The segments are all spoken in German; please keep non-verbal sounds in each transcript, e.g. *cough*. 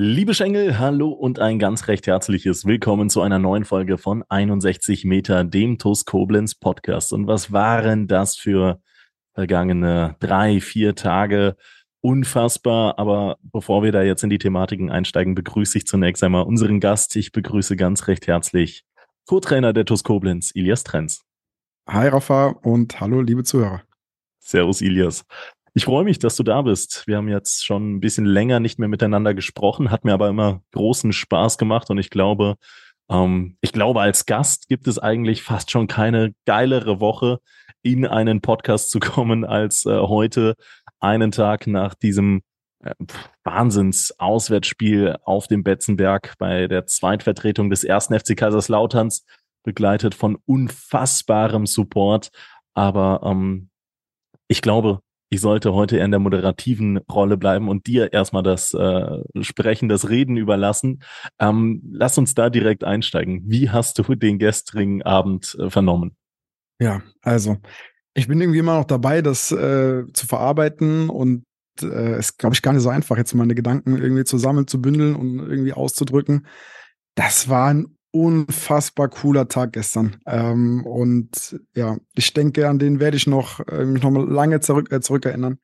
Liebe Schengel, hallo und ein ganz recht herzliches Willkommen zu einer neuen Folge von 61 Meter, dem TUS Koblenz Podcast. Und was waren das für vergangene drei, vier Tage? Unfassbar. Aber bevor wir da jetzt in die Thematiken einsteigen, begrüße ich zunächst einmal unseren Gast. Ich begrüße ganz recht herzlich Co-Trainer der TUS Koblenz, Ilias Trenz. Hi Rafa und hallo liebe Zuhörer. Servus Ilias. Ich freue mich, dass du da bist. Wir haben jetzt schon ein bisschen länger nicht mehr miteinander gesprochen, hat mir aber immer großen Spaß gemacht und ich glaube, ähm, ich glaube, als Gast gibt es eigentlich fast schon keine geilere Woche, in einen Podcast zu *laughs* kommen, als äh, heute, einen Tag nach diesem äh, Wahnsinns-Auswärtsspiel auf dem Betzenberg bei der Zweitvertretung des ersten FC Kaiserslauterns, begleitet von unfassbarem Support. Aber ähm, ich glaube, ich sollte heute eher in der moderativen Rolle bleiben und dir erstmal das äh, Sprechen, das Reden überlassen. Ähm, lass uns da direkt einsteigen. Wie hast du den gestrigen Abend äh, vernommen? Ja, also ich bin irgendwie immer noch dabei, das äh, zu verarbeiten und äh, es ist, glaube ich, gar nicht so einfach, jetzt meine Gedanken irgendwie zusammen zu bündeln und irgendwie auszudrücken. Das war ein unfassbar cooler Tag gestern. Ähm, und ja, ich denke, an den werde ich noch, äh, mich noch mal lange zurück, äh, zurückerinnern.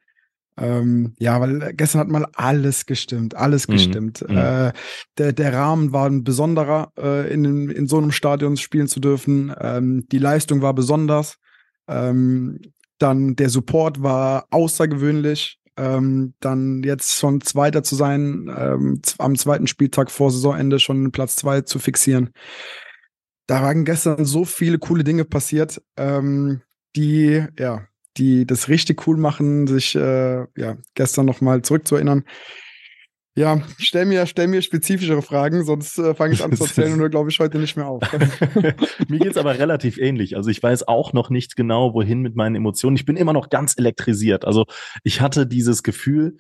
Ähm, ja, weil gestern hat mal alles gestimmt, alles mhm. gestimmt. Mhm. Äh, der, der Rahmen war ein besonderer, äh, in, in so einem Stadion spielen zu dürfen. Ähm, die Leistung war besonders. Ähm, dann der Support war außergewöhnlich ähm, dann jetzt schon Zweiter zu sein, ähm, am zweiten Spieltag vor Saisonende schon Platz zwei zu fixieren. Da waren gestern so viele coole Dinge passiert, ähm, die, ja, die das richtig cool machen, sich äh, ja, gestern nochmal zurückzuerinnern. Ja, stell mir, stell mir spezifischere Fragen, sonst äh, fange ich an zu erzählen und nur glaube ich heute nicht mehr auf. *laughs* mir geht's aber relativ ähnlich. Also ich weiß auch noch nicht genau, wohin mit meinen Emotionen. Ich bin immer noch ganz elektrisiert. Also ich hatte dieses Gefühl,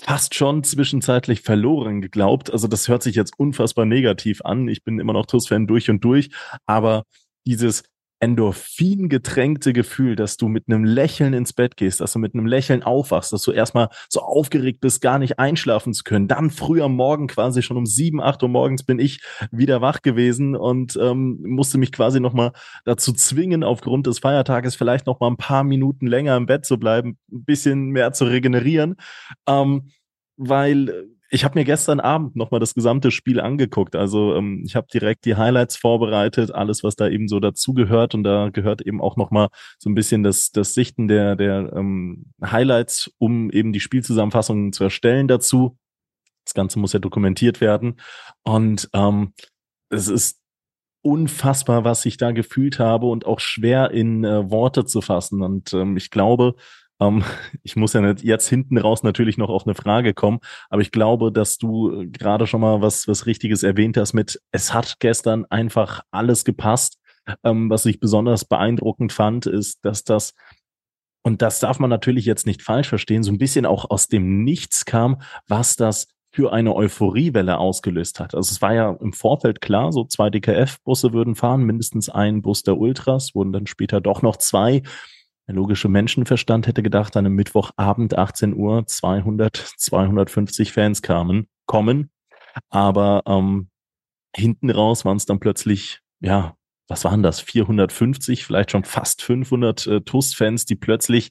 fast schon zwischenzeitlich verloren geglaubt. Also das hört sich jetzt unfassbar negativ an. Ich bin immer noch TUS-Fan durch und durch, aber dieses Endorphin getränkte Gefühl, dass du mit einem Lächeln ins Bett gehst, dass du mit einem Lächeln aufwachst, dass du erstmal so aufgeregt bist, gar nicht einschlafen zu können. Dann früh am Morgen, quasi schon um sieben, acht Uhr morgens bin ich wieder wach gewesen und ähm, musste mich quasi nochmal dazu zwingen, aufgrund des Feiertages vielleicht nochmal ein paar Minuten länger im Bett zu bleiben, ein bisschen mehr zu regenerieren. Ähm, weil ich habe mir gestern Abend nochmal das gesamte Spiel angeguckt. Also ähm, ich habe direkt die Highlights vorbereitet, alles, was da eben so dazugehört. Und da gehört eben auch nochmal so ein bisschen das, das Sichten der, der ähm, Highlights, um eben die Spielzusammenfassungen zu erstellen dazu. Das Ganze muss ja dokumentiert werden. Und ähm, es ist unfassbar, was ich da gefühlt habe und auch schwer in äh, Worte zu fassen. Und ähm, ich glaube, ähm, *laughs* ich muss ja nicht jetzt hinten raus natürlich noch auf eine Frage kommen, aber ich glaube, dass du äh, gerade schon mal was, was Richtiges erwähnt hast mit, es hat gestern einfach alles gepasst. Ähm, was ich besonders beeindruckend fand, ist, dass das und das darf man natürlich jetzt nicht falsch verstehen, so ein bisschen auch aus dem Nichts kam, was das für eine Euphoriewelle ausgelöst hat. Also es war ja im Vorfeld klar, so zwei DKF-Busse würden fahren, mindestens ein Bus der Ultras, wurden dann später doch noch zwei. Der logische Menschenverstand hätte gedacht, an einem Mittwochabend 18 Uhr 200, 250 Fans kamen, kommen. Aber ähm, hinten raus waren es dann plötzlich, ja, was waren das? 450, vielleicht schon fast 500 äh, TUS-Fans, die plötzlich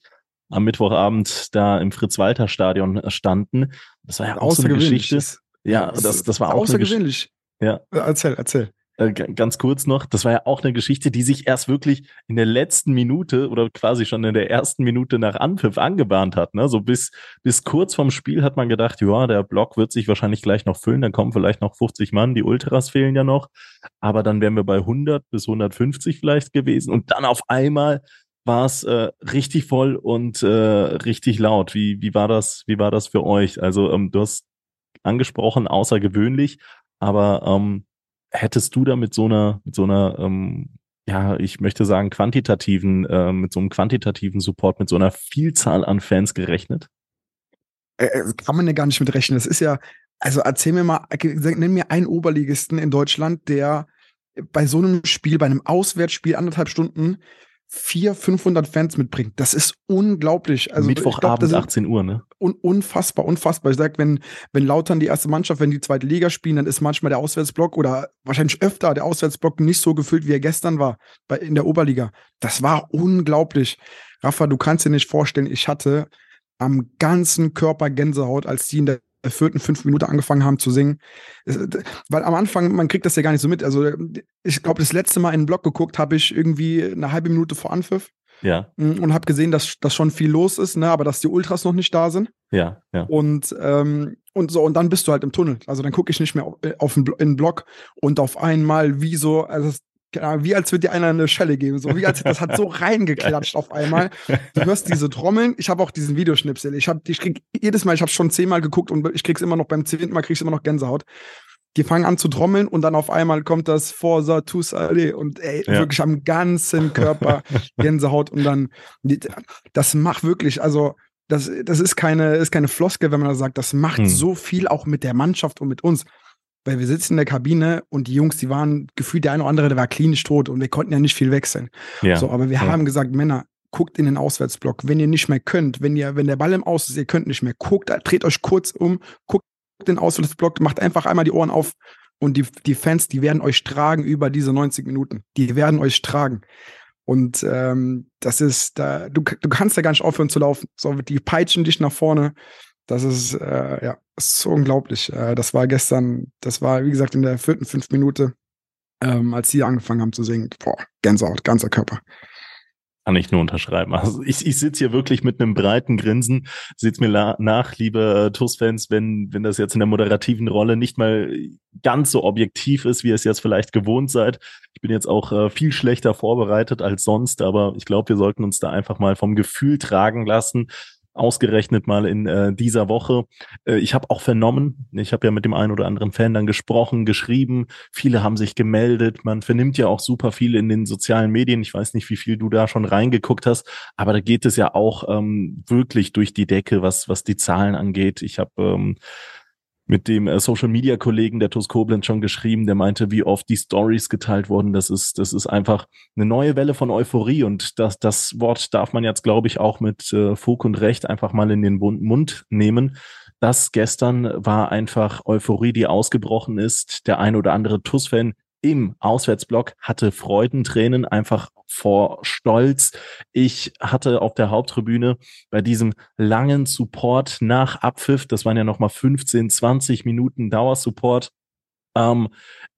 am Mittwochabend da im Fritz-Walter-Stadion äh, standen. Das war ja auch so eine Geschichte. Ja, das, das war auch außergewöhnlich. Ja. Erzähl, erzähl. Äh, ganz kurz noch, das war ja auch eine Geschichte, die sich erst wirklich in der letzten Minute oder quasi schon in der ersten Minute nach Anpfiff angebahnt hat. Ne? So bis, bis kurz vorm Spiel hat man gedacht, ja, der Block wird sich wahrscheinlich gleich noch füllen, dann kommen vielleicht noch 50 Mann, die Ultras fehlen ja noch, aber dann wären wir bei 100 bis 150 vielleicht gewesen und dann auf einmal war es äh, richtig voll und äh, richtig laut. Wie, wie war das, wie war das für euch? Also ähm, du hast angesprochen, außergewöhnlich, aber ähm, hättest du da mit so einer, mit so einer, ähm, ja, ich möchte sagen, quantitativen, äh, mit so einem quantitativen Support, mit so einer Vielzahl an Fans gerechnet? Äh, äh kann man ja gar nicht mit rechnen. Das ist ja, also erzähl mir mal, nenn mir einen Oberligisten in Deutschland, der bei so einem Spiel, bei einem Auswärtsspiel anderthalb Stunden vier, 500 Fans mitbringt. Das ist unglaublich. Also Mittwochabend, glaub, 18 Uhr, ne? Un unfassbar, unfassbar. Ich sag, wenn, wenn Lautern die erste Mannschaft, wenn die zweite Liga spielen, dann ist manchmal der Auswärtsblock oder wahrscheinlich öfter der Auswärtsblock nicht so gefüllt, wie er gestern war, bei, in der Oberliga. Das war unglaublich. Rafa, du kannst dir nicht vorstellen, ich hatte am ganzen Körper Gänsehaut, als die in der vierten, fünften Minute angefangen haben zu singen. Weil am Anfang, man kriegt das ja gar nicht so mit. Also ich glaube, das letzte Mal in den Blog geguckt habe ich irgendwie eine halbe Minute vor Anpfiff. Ja. Mm, und habe gesehen, dass, dass schon viel los ist, ne, aber dass die Ultras noch nicht da sind. Ja, ja. Und, ähm, und so, und dann bist du halt im Tunnel. Also dann gucke ich nicht mehr auf, auf den, in den Blog und auf einmal wie so, also genau, wie als würde dir einer eine Schelle geben, so wie als das hat so *laughs* reingeklatscht auf einmal. Du hörst diese Trommeln. Ich habe auch diesen Videoschnipsel. Ich habe, ich krieg jedes Mal, ich habe schon zehnmal geguckt und ich krieg's immer noch beim zehnten Mal krieg's immer noch Gänsehaut. Die fangen an zu trommeln und dann auf einmal kommt das Forza tous allez und ey, ja. wirklich am ganzen Körper *laughs* Gänsehaut und dann das macht wirklich, also das, das ist keine, ist keine Floske, wenn man da sagt, das macht hm. so viel auch mit der Mannschaft und mit uns weil wir sitzen in der Kabine und die Jungs, die waren gefühlt der eine oder andere, der war klinisch tot und wir konnten ja nicht viel wechseln. Ja. So, aber wir ja. haben gesagt, Männer, guckt in den Auswärtsblock. Wenn ihr nicht mehr könnt, wenn ihr, wenn der Ball im Aus ist, ihr könnt nicht mehr, guckt, dreht euch kurz um, guckt den Auswärtsblock, macht einfach einmal die Ohren auf und die, die Fans, die werden euch tragen über diese 90 Minuten. Die werden euch tragen. Und ähm, das ist, da, du, du kannst ja gar nicht aufhören zu laufen. So, die peitschen dich nach vorne. Das ist, äh, ja, ist so unglaublich. Äh, das war gestern, das war, wie gesagt, in der vierten, fünften Minute, ähm, als sie angefangen haben zu singen. Boah, Gänsehaut, ganzer Körper. Kann ich nur unterschreiben. Also ich, ich sitze hier wirklich mit einem breiten Grinsen. Seht's mir nach, liebe TUS-Fans, wenn, wenn das jetzt in der moderativen Rolle nicht mal ganz so objektiv ist, wie ihr es jetzt vielleicht gewohnt seid. Ich bin jetzt auch äh, viel schlechter vorbereitet als sonst, aber ich glaube, wir sollten uns da einfach mal vom Gefühl tragen lassen ausgerechnet mal in äh, dieser Woche. Äh, ich habe auch vernommen, ich habe ja mit dem einen oder anderen Fan dann gesprochen, geschrieben, viele haben sich gemeldet, man vernimmt ja auch super viel in den sozialen Medien. Ich weiß nicht, wie viel du da schon reingeguckt hast, aber da geht es ja auch ähm, wirklich durch die Decke, was, was die Zahlen angeht. Ich habe ähm, mit dem äh, Social Media Kollegen der TUS Koblenz schon geschrieben, der meinte, wie oft die Stories geteilt wurden. Das ist, das ist einfach eine neue Welle von Euphorie und das, das Wort darf man jetzt, glaube ich, auch mit äh, Fug und Recht einfach mal in den Mund nehmen. Das gestern war einfach Euphorie, die ausgebrochen ist. Der ein oder andere TUS-Fan im Auswärtsblock hatte Freudentränen einfach vor Stolz. Ich hatte auf der Haupttribüne bei diesem langen Support nach Abpfiff, das waren ja nochmal 15, 20 Minuten Dauersupport, ähm,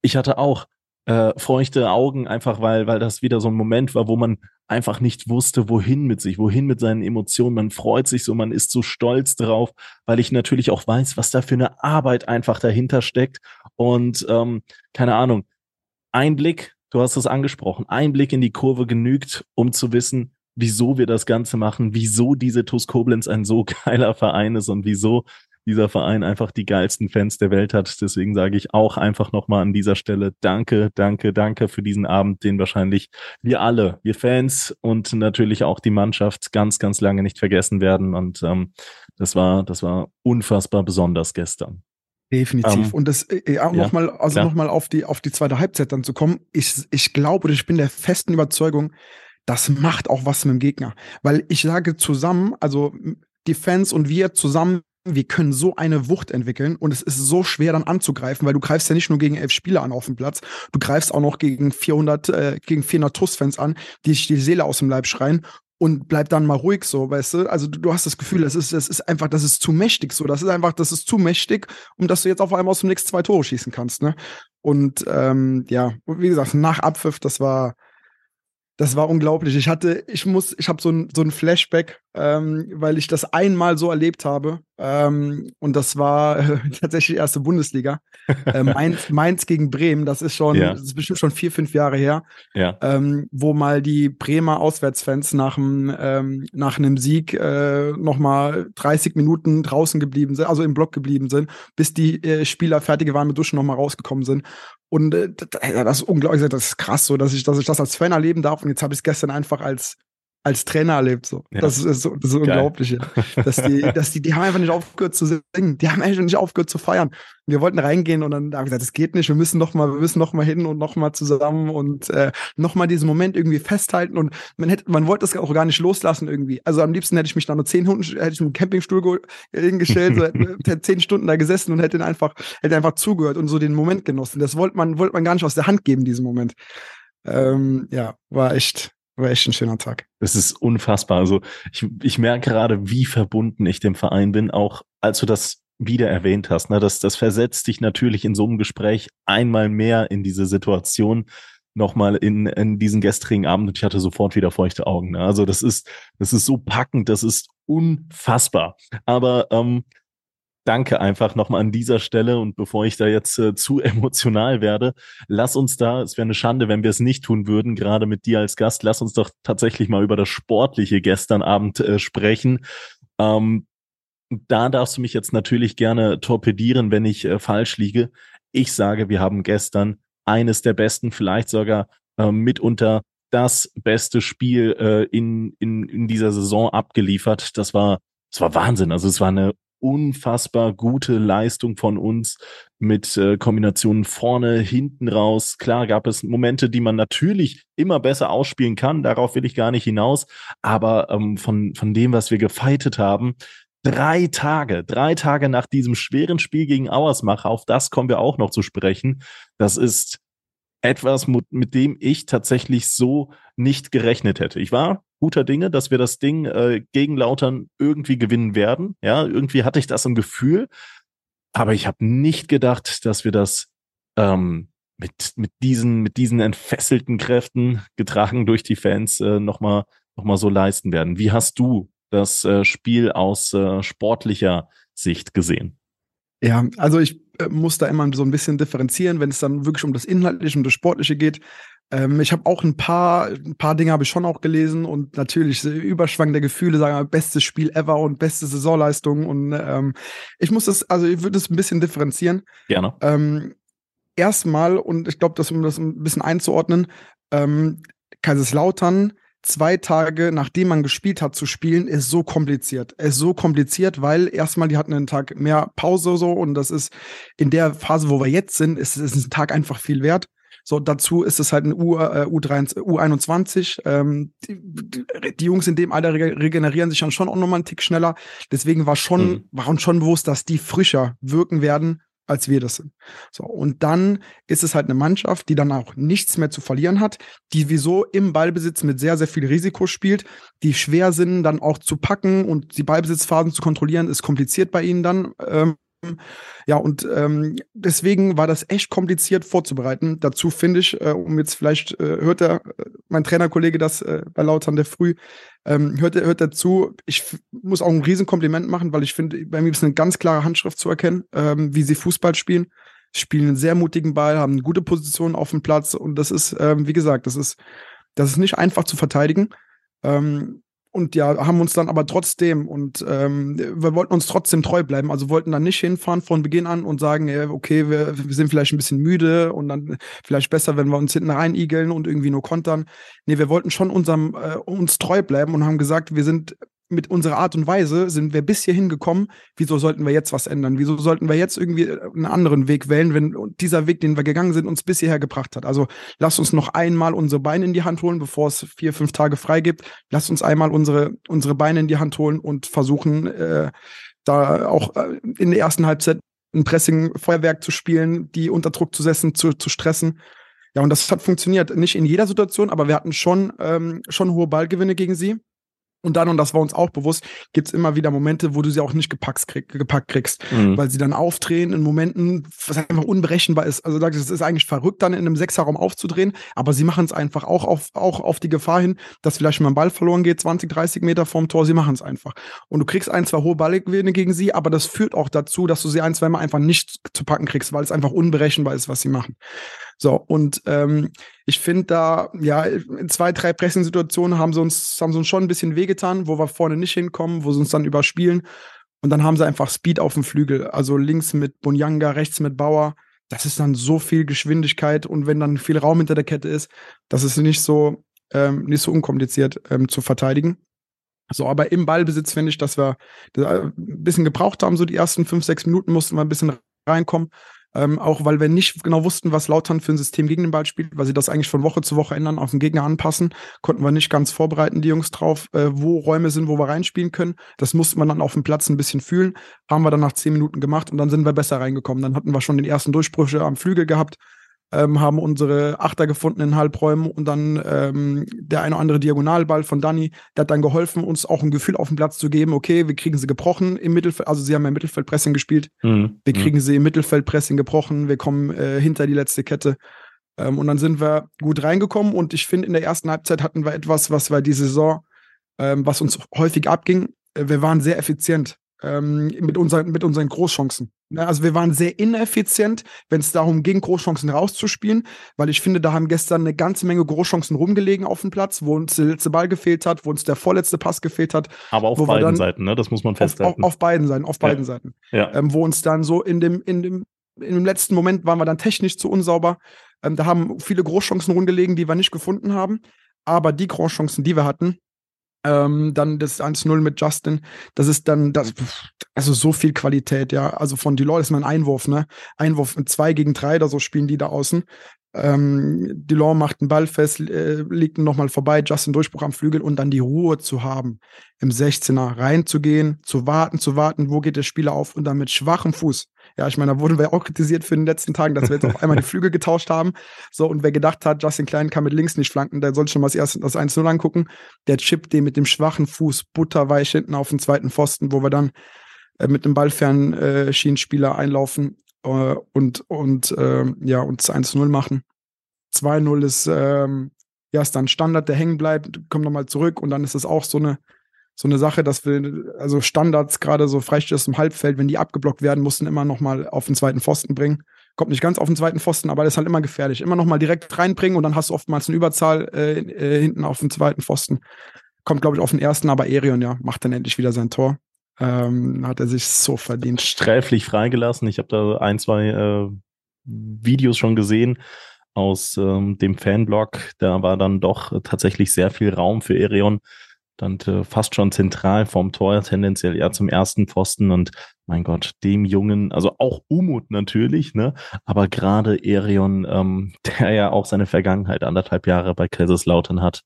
ich hatte auch äh, feuchte Augen, einfach weil, weil das wieder so ein Moment war, wo man einfach nicht wusste, wohin mit sich, wohin mit seinen Emotionen. Man freut sich so, man ist so stolz drauf, weil ich natürlich auch weiß, was da für eine Arbeit einfach dahinter steckt. Und ähm, keine Ahnung, ein Blick, du hast es angesprochen, ein Blick in die Kurve genügt, um zu wissen, wieso wir das Ganze machen, wieso diese TuS Koblenz ein so *laughs* geiler Verein ist und wieso dieser Verein einfach die geilsten Fans der Welt hat. Deswegen sage ich auch einfach nochmal an dieser Stelle Danke, danke, danke für diesen Abend, den wahrscheinlich wir alle, wir Fans und natürlich auch die Mannschaft ganz, ganz lange nicht vergessen werden. Und ähm, das war, das war unfassbar besonders gestern. Definitiv. Um, ähm, und das äh, äh auch ja, nochmal, also nochmal auf die, auf die zweite Halbzeit dann zu kommen. Ich, ich glaube oder ich bin der festen Überzeugung, das macht auch was mit dem Gegner. Weil ich sage zusammen, also die Fans und wir zusammen, wir können so eine Wucht entwickeln und es ist so schwer dann anzugreifen, weil du greifst ja nicht nur gegen elf Spieler an auf dem Platz, du greifst auch noch gegen 400, äh, gegen 400 TUS-Fans an, die sich die Seele aus dem Leib schreien und bleib dann mal ruhig so, weißt du? Also du, hast das Gefühl, das ist, das ist einfach, das ist zu mächtig so. Das ist einfach, das ist zu mächtig, um dass du jetzt auf einmal aus dem nächsten zwei Tore schießen kannst, ne? Und ähm, ja, wie gesagt, nach Abpfiff, das war, das war unglaublich. Ich hatte, ich muss, ich habe so ein, so ein Flashback, ähm, weil ich das einmal so erlebt habe. Ähm, und das war äh, *laughs* tatsächlich erste Bundesliga. Äh, *laughs* Mainz, Mainz gegen Bremen, das ist schon, ja. das ist bestimmt schon vier, fünf Jahre her, ja. ähm, wo mal die Bremer Auswärtsfans nach einem, ähm, nach einem Sieg äh, nochmal 30 Minuten draußen geblieben sind, also im Block geblieben sind, bis die äh, Spieler fertig waren mit Duschen nochmal rausgekommen sind. Und äh, das ist unglaublich, das ist krass, so dass ich, dass ich das als Fan erleben darf. Und jetzt habe ich es gestern einfach als als Trainer erlebt. So. Ja. Das ist so, das ist unglaublich. Dass die, *laughs* dass die, die haben einfach nicht aufgehört zu singen. Die haben einfach nicht aufgehört zu feiern. Wir wollten reingehen und dann haben wir gesagt, das geht nicht. Wir müssen noch mal, wir müssen noch mal hin und noch mal zusammen und äh, noch mal diesen Moment irgendwie festhalten. Und man hätte, man wollte das auch gar nicht loslassen irgendwie. Also am liebsten hätte ich mich da nur zehn Hunden, hätte ich einen Campingstuhl hingestellt, so, hätte zehn Stunden da gesessen und hätte ihn einfach, hätte einfach zugehört und so den Moment genossen. Das wollte man, wollte man gar nicht aus der Hand geben, diesen Moment. Ähm, ja, war echt, war echt ein schöner Tag. Das ist unfassbar. Also ich, ich merke gerade, wie verbunden ich dem Verein bin, auch als du das wieder erwähnt hast. Ne? Das, das versetzt dich natürlich in so einem Gespräch einmal mehr in diese Situation, nochmal in, in diesen gestrigen Abend und ich hatte sofort wieder feuchte Augen. Ne? Also das ist, das ist so packend, das ist unfassbar. Aber ähm, danke einfach nochmal an dieser Stelle und bevor ich da jetzt äh, zu *laughs* emotional werde, lass uns da, es wäre eine Schande, wenn wir es nicht tun würden, gerade mit dir als Gast, lass uns doch tatsächlich mal über das Sportliche gestern Abend äh, sprechen. Ähm, da darfst du mich jetzt natürlich gerne torpedieren, wenn ich äh, falsch liege. Ich sage, wir haben gestern eines der besten, vielleicht sogar äh, mitunter das beste Spiel äh, in, in, in dieser Saison abgeliefert. Das war, das war Wahnsinn. Also es war eine unfassbar gute Leistung von uns mit äh, Kombinationen vorne, hinten raus. Klar gab es Momente, die man natürlich immer besser ausspielen kann. Darauf will ich gar nicht hinaus. Aber ähm, von, von dem, was wir gefeitet haben, drei Tage, drei Tage nach diesem schweren Spiel gegen Auersmach, auf das kommen wir auch noch zu sprechen. Das ist etwas, mit dem ich tatsächlich so nicht gerechnet hätte. Ich war guter Dinge, dass wir das Ding äh, gegen Lautern irgendwie gewinnen werden. Ja, irgendwie hatte ich das im Gefühl, aber ich habe nicht gedacht, dass wir das ähm, mit mit diesen mit diesen entfesselten Kräften getragen durch die Fans äh, noch noch mal so leisten werden. Wie hast du das äh, Spiel aus äh, sportlicher Sicht gesehen? Ja, also ich äh, muss da immer so ein bisschen differenzieren, wenn es dann wirklich um das Inhaltliche und das Sportliche geht. Ähm, ich habe auch ein paar, ein paar Dinge habe ich schon auch gelesen und natürlich Überschwang der Gefühle, sagen wir, bestes Spiel ever und beste Saisonleistung. Und ähm, ich muss das, also ich würde es ein bisschen differenzieren. Gerne. Ähm, erstmal, und ich glaube, um das ein bisschen einzuordnen, ähm, Kaiserslautern zwei Tage nachdem man gespielt hat zu spielen, ist so kompliziert. Ist so kompliziert, weil erstmal die hatten einen Tag mehr Pause so und das ist in der Phase, wo wir jetzt sind, ist, ist ein Tag einfach viel wert. So, dazu ist es halt ein U, äh, U3, U21. Ähm, die, die, Jungs in dem Alter regenerieren sich dann schon auch nochmal einen Tick schneller. Deswegen war schon, mhm. war uns schon bewusst, dass die frischer wirken werden, als wir das sind. So, und dann ist es halt eine Mannschaft, die dann auch nichts mehr zu verlieren hat, die wieso im Ballbesitz mit sehr, sehr viel Risiko spielt, die schwer sind, dann auch zu packen und die Ballbesitzphasen zu kontrollieren, ist kompliziert bei ihnen dann. Ähm, ja, und ähm, deswegen war das echt kompliziert vorzubereiten. Dazu finde ich, äh, um jetzt vielleicht äh, hört der, äh, mein Trainerkollege das äh, bei Lautern der Früh, ähm, hört, er hört er zu. Ich muss auch ein Riesenkompliment machen, weil ich finde, bei mir ist eine ganz klare Handschrift zu erkennen, ähm, wie sie Fußball spielen. Spielen einen sehr mutigen Ball, haben eine gute Position auf dem Platz und das ist, ähm, wie gesagt, das ist, das ist nicht einfach zu verteidigen. Ähm, und ja, haben uns dann aber trotzdem und ähm, wir wollten uns trotzdem treu bleiben. Also wollten dann nicht hinfahren von Beginn an und sagen, okay, wir, wir sind vielleicht ein bisschen müde und dann vielleicht besser, wenn wir uns hinten reinigeln und irgendwie nur kontern. Nee, wir wollten schon unserem, äh, uns treu bleiben und haben gesagt, wir sind mit unserer Art und Weise sind wir bis hierhin gekommen. Wieso sollten wir jetzt was ändern? Wieso sollten wir jetzt irgendwie einen anderen Weg wählen, wenn dieser Weg, den wir gegangen sind, uns bis hierher gebracht hat? Also lass uns noch einmal unsere Beine in die Hand holen, bevor es vier, fünf Tage frei gibt. Lass uns einmal unsere, unsere Beine in die Hand holen und versuchen, äh, da auch äh, in der ersten Halbzeit ein Pressing-Feuerwerk zu spielen, die unter Druck zu setzen, zu, zu stressen. Ja, und das hat funktioniert. Nicht in jeder Situation, aber wir hatten schon, ähm, schon hohe Ballgewinne gegen sie. Und dann, und das war uns auch bewusst, gibt's immer wieder Momente, wo du sie auch nicht gepackt, krieg, gepackt kriegst, mhm. weil sie dann aufdrehen in Momenten, was einfach unberechenbar ist. Also das ist eigentlich verrückt, dann in einem Sechserraum aufzudrehen, aber sie machen es einfach auch auf, auch auf die Gefahr hin, dass vielleicht mal ein Ball verloren geht, 20, 30 Meter vorm Tor, sie machen es einfach. Und du kriegst ein, zwei hohe Ballgewinne gegen sie, aber das führt auch dazu, dass du sie ein, zwei Mal einfach nicht zu packen kriegst, weil es einfach unberechenbar ist, was sie machen. So, und ähm, ich finde da, ja, in zwei, drei Pressing-Situationen haben sie uns, haben sie uns schon ein bisschen wehgetan, wo wir vorne nicht hinkommen, wo sie uns dann überspielen. Und dann haben sie einfach Speed auf dem Flügel. Also links mit Bunyanga, rechts mit Bauer. das ist dann so viel Geschwindigkeit und wenn dann viel Raum hinter der Kette ist, das ist nicht so, ähm, nicht so unkompliziert ähm, zu verteidigen. So, aber im Ballbesitz finde ich, dass wir ein bisschen gebraucht haben. So die ersten fünf, sechs Minuten mussten wir ein bisschen reinkommen. Ähm, auch weil wir nicht genau wussten, was Lautern für ein System gegen den Ball spielt, weil sie das eigentlich von Woche zu Woche ändern, auf den Gegner anpassen, konnten wir nicht ganz vorbereiten, die Jungs drauf, äh, wo Räume sind, wo wir reinspielen können. Das musste man dann auf dem Platz ein bisschen fühlen. Haben wir dann nach zehn Minuten gemacht und dann sind wir besser reingekommen. Dann hatten wir schon den ersten Durchbrüche am Flügel gehabt, ähm, haben unsere Achter gefunden in Halbräumen und dann ähm, der eine oder andere Diagonalball von Danny, der hat dann geholfen, uns auch ein Gefühl auf den Platz zu geben, okay, wir kriegen sie gebrochen im Mittelfeld, also sie haben ja im Mittelfeldpressing gespielt, mhm. wir mhm. kriegen sie im Mittelfeldpressing gebrochen, wir kommen äh, hinter die letzte Kette ähm, und dann sind wir gut reingekommen und ich finde, in der ersten Halbzeit hatten wir etwas, was wir die Saison, ähm, was uns häufig abging, äh, wir waren sehr effizient ähm, mit, unseren, mit unseren Großchancen. Ne, also wir waren sehr ineffizient, wenn es darum ging, Großchancen rauszuspielen, weil ich finde, da haben gestern eine ganze Menge Großchancen rumgelegen auf dem Platz, wo uns der letzte Ball gefehlt hat, wo uns der vorletzte Pass gefehlt hat. Aber auf beiden Seiten, ne? Das muss man festhalten. Auf, auf, auf beiden Seiten, auf beiden ja. Seiten. Ja. Ähm, wo uns dann so in dem, in dem, in dem letzten Moment waren wir dann technisch zu unsauber. Ähm, da haben viele Großchancen rumgelegen, die wir nicht gefunden haben. Aber die Großchancen, die wir hatten, ähm, dann das 1-0 mit Justin, das ist dann, das, also so viel Qualität, ja. Also von Leute ist mal ein Einwurf, ne? Einwurf mit 2 gegen 3 oder so spielen die da außen. Ähm, Delon macht einen Ball fest, äh, legt ihn nochmal vorbei, Justin Durchbruch am Flügel und dann die Ruhe zu haben, im 16er reinzugehen, zu warten, zu warten, wo geht der Spieler auf und dann mit schwachem Fuß ja, ich meine, da wurden wir auch kritisiert für den letzten Tagen, dass wir jetzt auf einmal die Flügel getauscht haben. So, und wer gedacht hat, Justin Klein kann mit links nicht flanken, der sollte schon mal das das 1-0 angucken. Der chippt den mit dem schwachen Fuß butterweich hinten auf den zweiten Pfosten, wo wir dann äh, mit einem ballfernen äh, Schienenspieler einlaufen äh, und, und äh, ja, uns 1-0 machen. 2-0 ist, ähm, ja, ist dann Standard, der hängen bleibt, kommt nochmal zurück und dann ist es auch so eine, so eine Sache, dass wir, also Standards, gerade so Freistöße im Halbfeld, wenn die abgeblockt werden, mussten immer noch mal auf den zweiten Pfosten bringen. Kommt nicht ganz auf den zweiten Pfosten, aber das ist halt immer gefährlich. Immer noch mal direkt reinbringen und dann hast du oftmals eine Überzahl äh, äh, hinten auf den zweiten Pfosten. Kommt, glaube ich, auf den ersten, aber Erion, ja, macht dann endlich wieder sein Tor. Ähm, hat er sich so verdient. Sträflich freigelassen. Ich habe da ein, zwei äh, Videos schon gesehen aus ähm, dem Fanblog. Da war dann doch tatsächlich sehr viel Raum für Erion stand äh, fast schon zentral vom Tor, tendenziell eher zum ersten Pfosten und mein Gott, dem Jungen, also auch Umut natürlich, ne, aber gerade Erion, ähm, *laughs* der ja auch seine Vergangenheit anderthalb Jahre bei Kaiserslautern hat,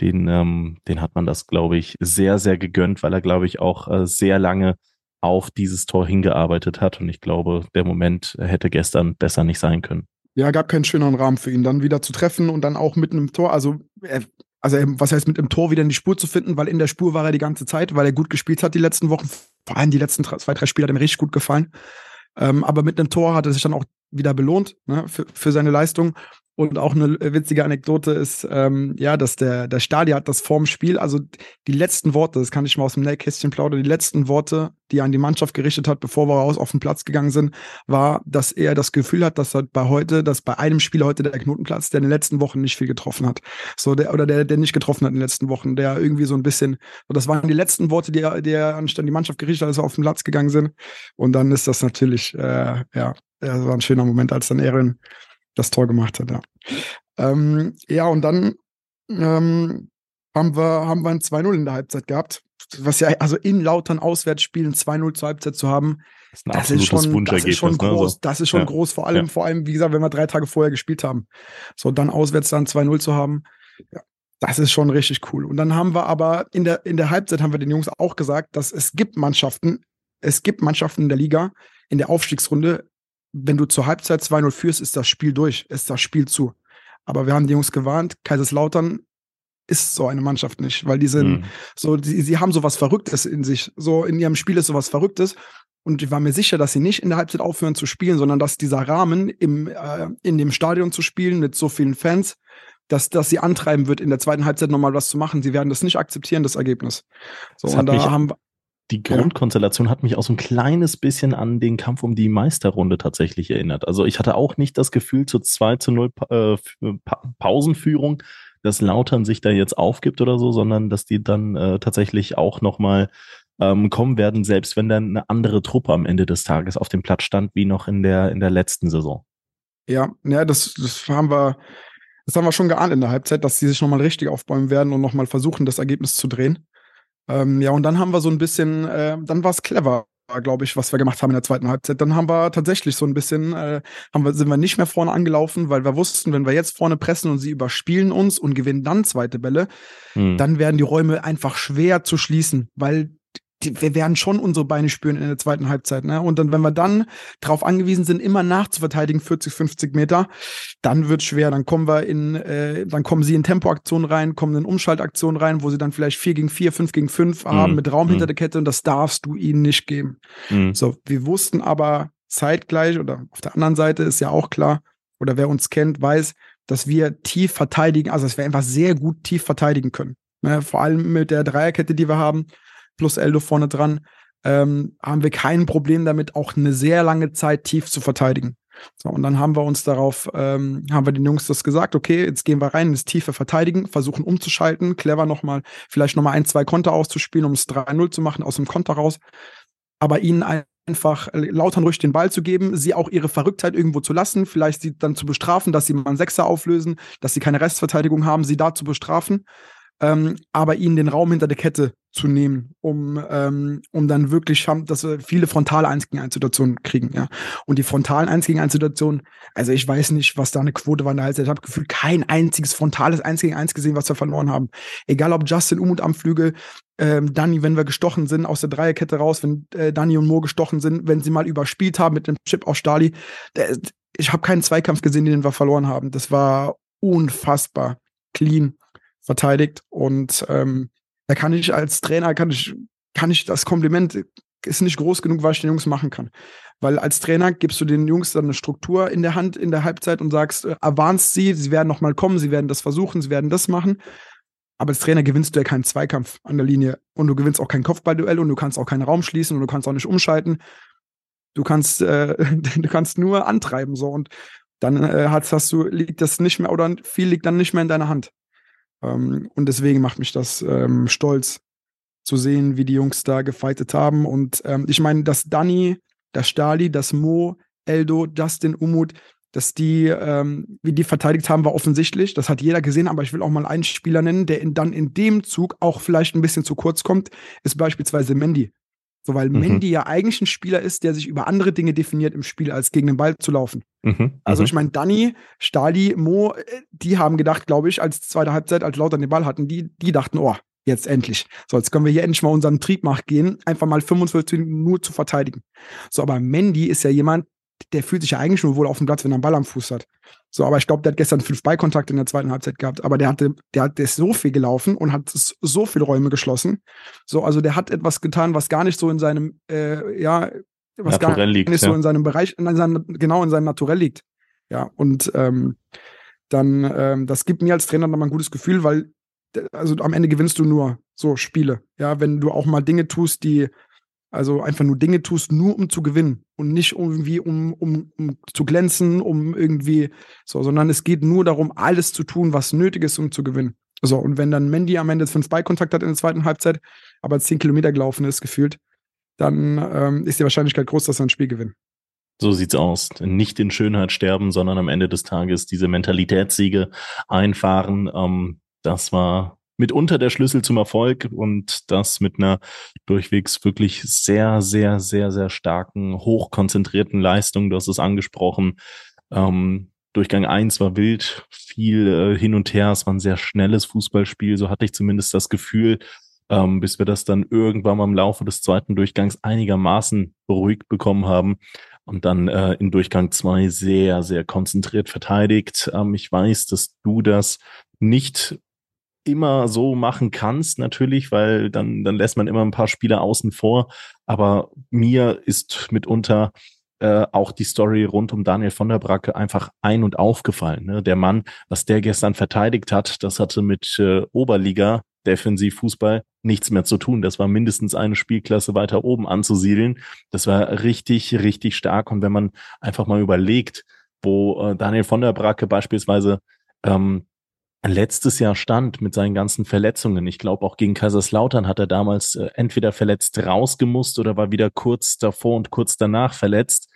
den, ähm, den hat man das, glaube ich, sehr, sehr gegönnt, weil er, glaube ich, auch äh, sehr lange auf dieses Tor hingearbeitet hat und ich glaube, der Moment hätte gestern besser nicht sein können. Ja, gab keinen schöneren Rahmen für ihn, dann wieder zu treffen und dann auch mit einem Tor. Also er also was heißt mit dem Tor wieder in die Spur zu finden, weil in der Spur war er die ganze Zeit, weil er gut gespielt hat die letzten Wochen. Vor allem die letzten zwei, drei Spiele hat ihm richtig gut gefallen. Ähm, aber mit einem Tor hat er sich dann auch wieder belohnt ne, für, für seine Leistung. Und auch eine witzige Anekdote ist, ähm, ja, dass der, der Stadion hat das vorm Spiel, also die letzten Worte, das kann ich mal aus dem Nähkästchen plaudern, die letzten Worte, die er an die Mannschaft gerichtet hat, bevor wir raus auf den Platz gegangen sind, war, dass er das Gefühl hat, dass er bei heute, dass bei einem Spieler heute der Knotenplatz, der in den letzten Wochen nicht viel getroffen hat. So, der, oder der, der nicht getroffen hat in den letzten Wochen, der irgendwie so ein bisschen, so, das waren die letzten Worte, die er, die er an die Mannschaft gerichtet hat, als wir auf den Platz gegangen sind. Und dann ist das natürlich, äh, ja, das war ein schöner Moment, als dann Erin das Tor gemacht hat, ja. Ähm, ja, und dann ähm, haben wir, haben wir ein 2-0 in der Halbzeit gehabt. Was ja, also in Lautern Auswärtsspielen 2-0 zur Halbzeit zu haben, das das ist schon, das ist schon groß. Ne? Das ist schon ja. groß, vor allem, ja. vor allem, wie gesagt, wenn wir drei Tage vorher gespielt haben. So, dann auswärts dann 2-0 zu haben, ja, das ist schon richtig cool. Und dann haben wir aber in der, in der Halbzeit haben wir den Jungs auch gesagt, dass es gibt Mannschaften, es gibt Mannschaften in der Liga, in der Aufstiegsrunde, wenn du zur Halbzeit 2-0 führst, ist das Spiel durch, ist das Spiel zu. Aber wir haben die Jungs gewarnt, Kaiserslautern ist so eine Mannschaft nicht, weil die sind mhm. so, die, sie haben sowas Verrücktes in sich. So in ihrem Spiel ist sowas Verrücktes. Und ich war mir sicher, dass sie nicht in der Halbzeit aufhören zu spielen, sondern dass dieser Rahmen im, äh, in dem Stadion zu spielen mit so vielen Fans, dass, dass sie antreiben wird, in der zweiten Halbzeit nochmal was zu machen. Sie werden das nicht akzeptieren, das Ergebnis. So, das und da haben wir die Grundkonstellation hat mich auch so ein kleines bisschen an den Kampf um die Meisterrunde tatsächlich erinnert. Also ich hatte auch nicht das Gefühl zur 2 zu 0 äh, pa Pausenführung, dass Lautern sich da jetzt aufgibt oder so, sondern dass die dann äh, tatsächlich auch nochmal ähm, kommen werden, selbst wenn dann eine andere Truppe am Ende des Tages auf dem Platz stand, wie noch in der, in der letzten Saison. Ja, ja, das, das haben wir, das haben wir schon geahnt in der Halbzeit, dass sie sich nochmal richtig aufbäumen werden und nochmal versuchen, das Ergebnis zu drehen. Ähm, ja, und dann haben wir so ein bisschen, äh, dann war es clever, glaube ich, was wir gemacht haben in der zweiten Halbzeit. Dann haben wir tatsächlich so ein bisschen, äh, haben wir, sind wir nicht mehr vorne angelaufen, weil wir wussten, wenn wir jetzt vorne pressen und sie überspielen uns und gewinnen dann zweite Bälle, hm. dann werden die Räume einfach schwer zu schließen, weil wir werden schon unsere Beine spüren in der zweiten Halbzeit. Ne? Und dann, wenn wir dann darauf angewiesen sind, immer nachzuverteidigen, 40, 50 Meter, dann wird schwer. Dann kommen wir in, äh, dann kommen sie in Tempoaktionen rein, kommen in Umschaltaktionen rein, wo sie dann vielleicht 4 gegen 4, 5 gegen 5 mhm. haben mit Raum mhm. hinter der Kette und das darfst du ihnen nicht geben. Mhm. So, wir wussten aber zeitgleich oder auf der anderen Seite ist ja auch klar, oder wer uns kennt, weiß, dass wir tief verteidigen, also dass wir einfach sehr gut tief verteidigen können. Ne? Vor allem mit der Dreierkette, die wir haben plus Eldo vorne dran, ähm, haben wir kein Problem damit, auch eine sehr lange Zeit tief zu verteidigen. So, und dann haben wir uns darauf, ähm, haben wir den Jungs das gesagt, okay, jetzt gehen wir rein ins tiefe Verteidigen, versuchen umzuschalten, clever nochmal, vielleicht nochmal ein, zwei Konter auszuspielen, um es 3-0 zu machen aus dem Konter raus. Aber ihnen einfach lautern ruhig den Ball zu geben, sie auch ihre Verrücktheit irgendwo zu lassen, vielleicht sie dann zu bestrafen, dass sie mal einen Sechser auflösen, dass sie keine Restverteidigung haben, sie da zu bestrafen ähm, aber ihnen den Raum hinter der Kette zu nehmen, um, ähm, um dann wirklich, dass wir viele frontale 1 gegen 1 Situationen kriegen, ja. Und die frontalen 1 gegen 1 Situationen, also ich weiß nicht, was da eine Quote war in der Halbzeit. Ich habe gefühlt kein einziges frontales 1 gegen 1 gesehen, was wir verloren haben. Egal ob Justin Umut am Flügel, ähm, Danny, wenn wir gestochen sind, aus der Dreierkette raus, wenn äh, Danny und Mo gestochen sind, wenn sie mal überspielt haben mit dem Chip auf Stali. Der, ich habe keinen Zweikampf gesehen, den wir verloren haben. Das war unfassbar clean verteidigt. Und ähm, da kann ich als Trainer, kann ich, kann ich das Kompliment ist nicht groß genug, was ich den Jungs machen kann. Weil als Trainer gibst du den Jungs dann eine Struktur in der Hand in der Halbzeit und sagst, äh, erwarnst sie, sie werden nochmal kommen, sie werden das versuchen, sie werden das machen. Aber als Trainer gewinnst du ja keinen Zweikampf an der Linie und du gewinnst auch kein Kopfballduell und du kannst auch keinen Raum schließen und du kannst auch nicht umschalten. Du kannst, äh, *laughs* du kannst nur antreiben so und dann äh, hast, hast du liegt das nicht mehr oder viel liegt dann nicht mehr in deiner Hand. Ähm, und deswegen macht mich das ähm, stolz zu sehen, wie die Jungs da gefightet haben. Und ähm, ich meine, dass Danny, das Stali, das Mo, Eldo, Justin, Umut, dass die, ähm, wie die verteidigt haben, war offensichtlich. Das hat jeder gesehen, aber ich will auch mal einen Spieler nennen, der in, dann in dem Zug auch vielleicht ein bisschen zu kurz kommt, ist beispielsweise Mendy. So, weil mhm. Mendy ja eigentlich ein Spieler ist, der sich über andere Dinge definiert im Spiel, als gegen den Ball zu laufen. Mhm. Also mhm. ich meine, Danny, Stali, Mo, äh, die haben gedacht, glaube ich, als zweite Halbzeit, als Lauter den Ball hatten, die, die dachten, oh, jetzt endlich. So, jetzt können wir hier endlich mal unseren Trieb nachgehen, einfach mal 45 Minuten nur zu verteidigen. So, aber Mendy ist ja jemand, der fühlt sich ja eigentlich nur wohl auf dem Platz, wenn er einen Ball am Fuß hat. So, aber ich glaube, der hat gestern fünf Ballkontakte in der zweiten Halbzeit gehabt. Aber der hatte, der hat der ist so viel gelaufen und hat so viele Räume geschlossen. So, also der hat etwas getan, was gar nicht so in seinem, äh, ja, was Naturell gar liegt, nicht ja. so in seinem Bereich, in seinem, genau in seinem Naturell liegt. Ja, und ähm, dann, ähm, das gibt mir als Trainer nochmal ein gutes Gefühl, weil also am Ende gewinnst du nur so Spiele. Ja, wenn du auch mal Dinge tust, die also einfach nur Dinge tust, nur um zu gewinnen und nicht irgendwie um, um, um zu glänzen, um irgendwie so, sondern es geht nur darum, alles zu tun, was nötig ist, um zu gewinnen. So, und wenn dann Mandy am Ende fünf Beikontakt hat in der zweiten Halbzeit, aber zehn Kilometer gelaufen ist, gefühlt, dann ähm, ist die Wahrscheinlichkeit groß, dass er ein Spiel gewinnt. So sieht's aus. Nicht in Schönheit sterben, sondern am Ende des Tages diese Mentalitätssiege einfahren. Ähm, das war mitunter der Schlüssel zum Erfolg und das mit einer durchwegs wirklich sehr, sehr, sehr, sehr starken, hochkonzentrierten Leistung. Du hast es angesprochen. Ähm, Durchgang eins war wild, viel äh, hin und her. Es war ein sehr schnelles Fußballspiel, so hatte ich zumindest das Gefühl, ähm, bis wir das dann irgendwann mal im Laufe des zweiten Durchgangs einigermaßen beruhigt bekommen haben und dann äh, in Durchgang zwei sehr, sehr konzentriert verteidigt. Ähm, ich weiß, dass du das nicht immer so machen kannst, natürlich, weil dann, dann lässt man immer ein paar Spieler außen vor. Aber mir ist mitunter äh, auch die Story rund um Daniel von der Bracke einfach ein- und aufgefallen. Ne? Der Mann, was der gestern verteidigt hat, das hatte mit äh, Oberliga Defensivfußball nichts mehr zu tun. Das war mindestens eine Spielklasse weiter oben anzusiedeln. Das war richtig, richtig stark. Und wenn man einfach mal überlegt, wo äh, Daniel von der Bracke beispielsweise ähm, letztes Jahr stand mit seinen ganzen Verletzungen. Ich glaube, auch gegen Kaiserslautern hat er damals äh, entweder verletzt rausgemusst oder war wieder kurz davor und kurz danach verletzt.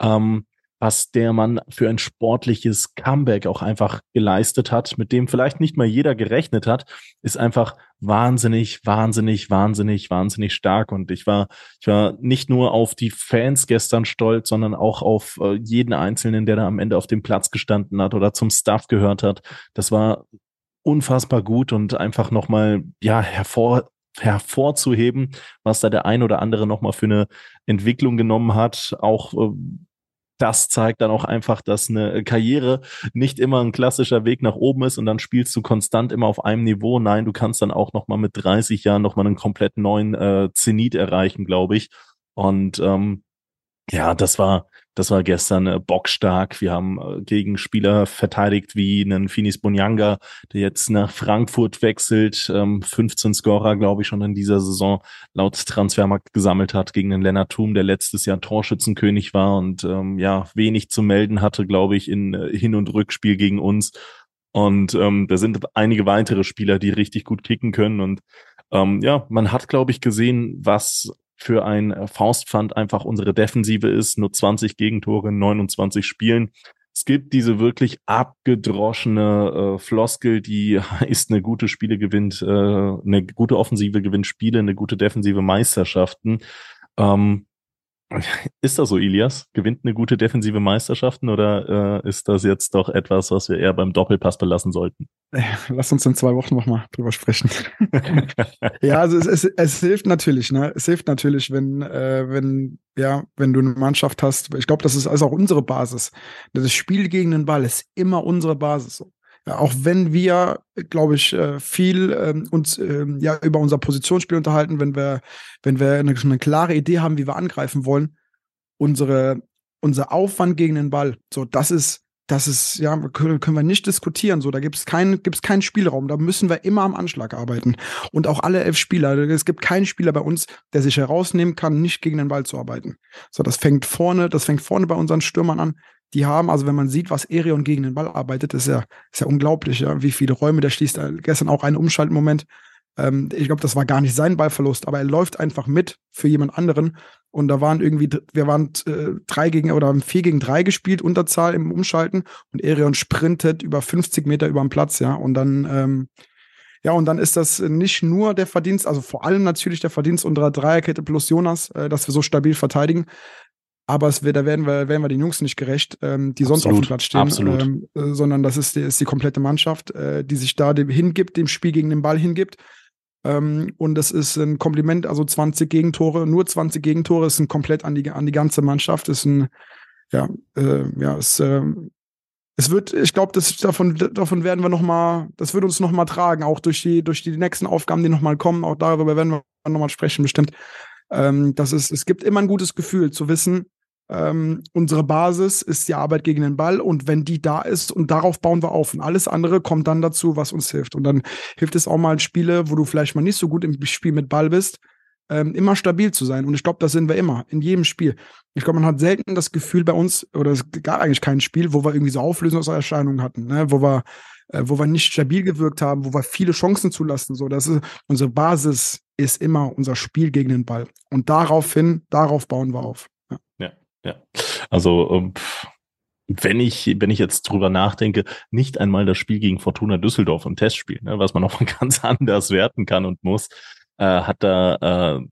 Ähm, was der Mann für ein sportliches Comeback auch einfach geleistet hat, mit dem vielleicht nicht mal jeder gerechnet hat, ist einfach wahnsinnig, wahnsinnig, wahnsinnig, wahnsinnig stark. Und ich war, ich war nicht nur auf die Fans gestern stolz, sondern auch auf äh, jeden Einzelnen, der da am Ende auf dem Platz gestanden hat oder zum Staff gehört hat. Das war unfassbar gut und einfach nochmal, ja, hervor, hervorzuheben, was da der ein oder andere nochmal für eine Entwicklung genommen hat. Auch äh, das zeigt dann auch einfach, dass eine Karriere nicht immer ein klassischer Weg nach oben ist und dann spielst du konstant immer auf einem Niveau. Nein, du kannst dann auch nochmal mit 30 Jahren nochmal einen komplett neuen äh, Zenit erreichen, glaube ich. Und ähm, ja, das war, das war gestern äh, bockstark. Wir haben äh, gegen Spieler verteidigt wie einen Finis Bonyanga, der jetzt nach Frankfurt wechselt, ähm, 15 Scorer, glaube ich, schon in dieser Saison laut Transfermarkt gesammelt hat, gegen den Lennart Thum, der letztes Jahr Torschützenkönig war und ähm, ja, wenig zu melden hatte, glaube ich, in äh, Hin- und Rückspiel gegen uns. Und ähm, da sind einige weitere Spieler, die richtig gut kicken können. Und ähm, ja, man hat, glaube ich, gesehen, was für ein äh, Faustpfand einfach unsere Defensive ist. Nur 20 Gegentore in 29 Spielen. Es gibt diese wirklich abgedroschene äh, Floskel, die *laughs* heißt, eine gute Spiele gewinnt, äh, eine gute Offensive gewinnt Spiele, eine gute Defensive Meisterschaften. Ähm, *laughs* ist das so, Ilias? Gewinnt eine gute defensive Meisterschaften oder äh, ist das jetzt doch etwas, was wir eher beim Doppelpass belassen sollten? *laughs* Lass uns in zwei Wochen nochmal drüber sprechen. *laughs* ja, also es, es, es, hilft natürlich, ne? Es hilft natürlich, wenn, äh, wenn, ja, wenn du eine Mannschaft hast. Ich glaube, das ist also auch unsere Basis. Das Spiel gegen den Ball ist immer unsere Basis. Auch wenn wir, glaube ich, äh, viel ähm, uns ähm, ja über unser Positionsspiel unterhalten, wenn wir, wenn wir eine, eine klare Idee haben, wie wir angreifen wollen, unsere, unser Aufwand gegen den Ball, so das ist, das ist, ja, können, können wir nicht diskutieren. So, da gibt es keinen, gibt's keinen Spielraum. Da müssen wir immer am Anschlag arbeiten. Und auch alle elf Spieler. Es gibt keinen Spieler bei uns, der sich herausnehmen kann, nicht gegen den Ball zu arbeiten. So, das fängt vorne, das fängt vorne bei unseren Stürmern an die haben, also wenn man sieht, was Erion gegen den Ball arbeitet, ist ja, ist ja unglaublich, ja, wie viele Räume der schließt. Äh, gestern auch ein Umschaltmoment. Ähm, ich glaube, das war gar nicht sein Ballverlust, aber er läuft einfach mit für jemand anderen. Und da waren irgendwie, wir waren äh, drei gegen oder haben vier gegen drei gespielt, Unterzahl im Umschalten und Erion sprintet über 50 Meter über den Platz, ja. Und dann, ähm, ja, und dann ist das nicht nur der Verdienst, also vor allem natürlich der Verdienst unserer Dreierkette plus Jonas, äh, dass wir so stabil verteidigen, aber es wird, da werden wir, werden wir den Jungs nicht gerecht, ähm, die sonst auf dem Platz stehen, absolut. Ähm, äh, sondern das ist, die, ist die komplette Mannschaft, äh, die sich da dem hingibt, dem Spiel gegen den Ball hingibt. Ähm, und das ist ein Kompliment, also 20 Gegentore, nur 20 Gegentore ist ein komplett an die, an die ganze Mannschaft, ist ein, ja, äh, ja, es, äh, es wird, ich glaube, davon, davon werden wir noch mal, das wird uns noch mal tragen, auch durch die, durch die nächsten Aufgaben, die noch mal kommen, auch darüber werden wir noch mal sprechen, bestimmt. Ähm, das ist, es gibt immer ein gutes Gefühl zu wissen, ähm, unsere Basis ist die Arbeit gegen den Ball und wenn die da ist und darauf bauen wir auf und alles andere kommt dann dazu, was uns hilft. Und dann hilft es auch mal in Spiele, wo du vielleicht mal nicht so gut im Spiel mit Ball bist, ähm, immer stabil zu sein. Und ich glaube, das sind wir immer, in jedem Spiel. Ich glaube, man hat selten das Gefühl bei uns, oder es gab eigentlich kein Spiel, wo wir irgendwie so Auflösungserscheinungen hatten, ne? wo wir äh, wo wir nicht stabil gewirkt haben, wo wir viele Chancen zulassen. So, das ist unsere Basis ist immer unser Spiel gegen den Ball. Und daraufhin, darauf bauen wir auf. Ja. also ähm, wenn ich, wenn ich jetzt drüber nachdenke, nicht einmal das Spiel gegen Fortuna Düsseldorf im Testspiel, ne, was man *laughs* auch ganz anders werten kann und muss, äh, hat da äh,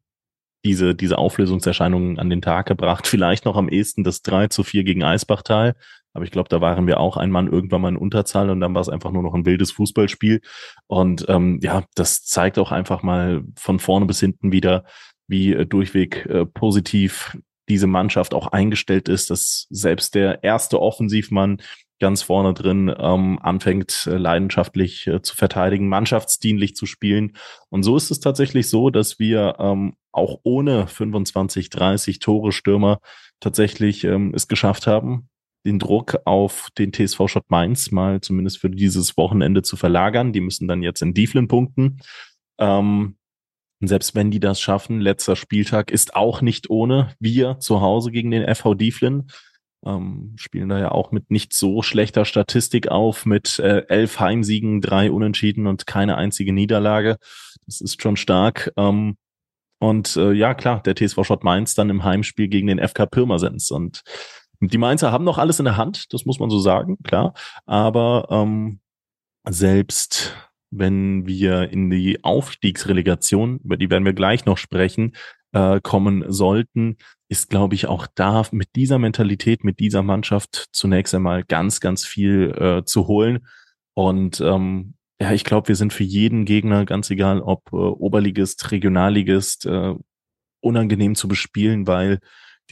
diese, diese Auflösungserscheinungen an den Tag gebracht. *laughs* Vielleicht noch am ehesten das 3 zu 4 gegen Eisbachtal. Aber ich glaube, da waren wir auch ein Mann irgendwann mal in Unterzahl und dann war es einfach nur noch ein wildes Fußballspiel. Und ähm, ja, das zeigt auch einfach mal von vorne bis hinten wieder, wie äh, durchweg äh, positiv diese Mannschaft auch eingestellt ist, dass selbst der erste Offensivmann ganz vorne drin ähm, anfängt, äh, leidenschaftlich äh, zu verteidigen, mannschaftsdienlich zu spielen. Und so ist es tatsächlich so, dass wir ähm, auch ohne 25, 30 Tore Stürmer tatsächlich ähm, es geschafft haben, den Druck auf den TSV Schott Mainz mal zumindest für dieses Wochenende zu verlagern. Die müssen dann jetzt in Dieflin punkten. Ähm, und selbst wenn die das schaffen, letzter Spieltag ist auch nicht ohne. Wir zu Hause gegen den FV Dieflin ähm, spielen da ja auch mit nicht so schlechter Statistik auf, mit äh, elf Heimsiegen, drei Unentschieden und keine einzige Niederlage. Das ist schon stark. Ähm, und äh, ja, klar, der TSV Schott Mainz dann im Heimspiel gegen den FK Pirmasens. Und Die Mainzer haben noch alles in der Hand, das muss man so sagen, klar. Aber ähm, selbst wenn wir in die Aufstiegsrelegation, über die werden wir gleich noch sprechen, äh, kommen sollten, ist, glaube ich, auch da mit dieser Mentalität, mit dieser Mannschaft zunächst einmal ganz, ganz viel äh, zu holen. Und ähm, ja, ich glaube, wir sind für jeden Gegner, ganz egal ob äh, Oberligist, Regionalligist, äh, unangenehm zu bespielen, weil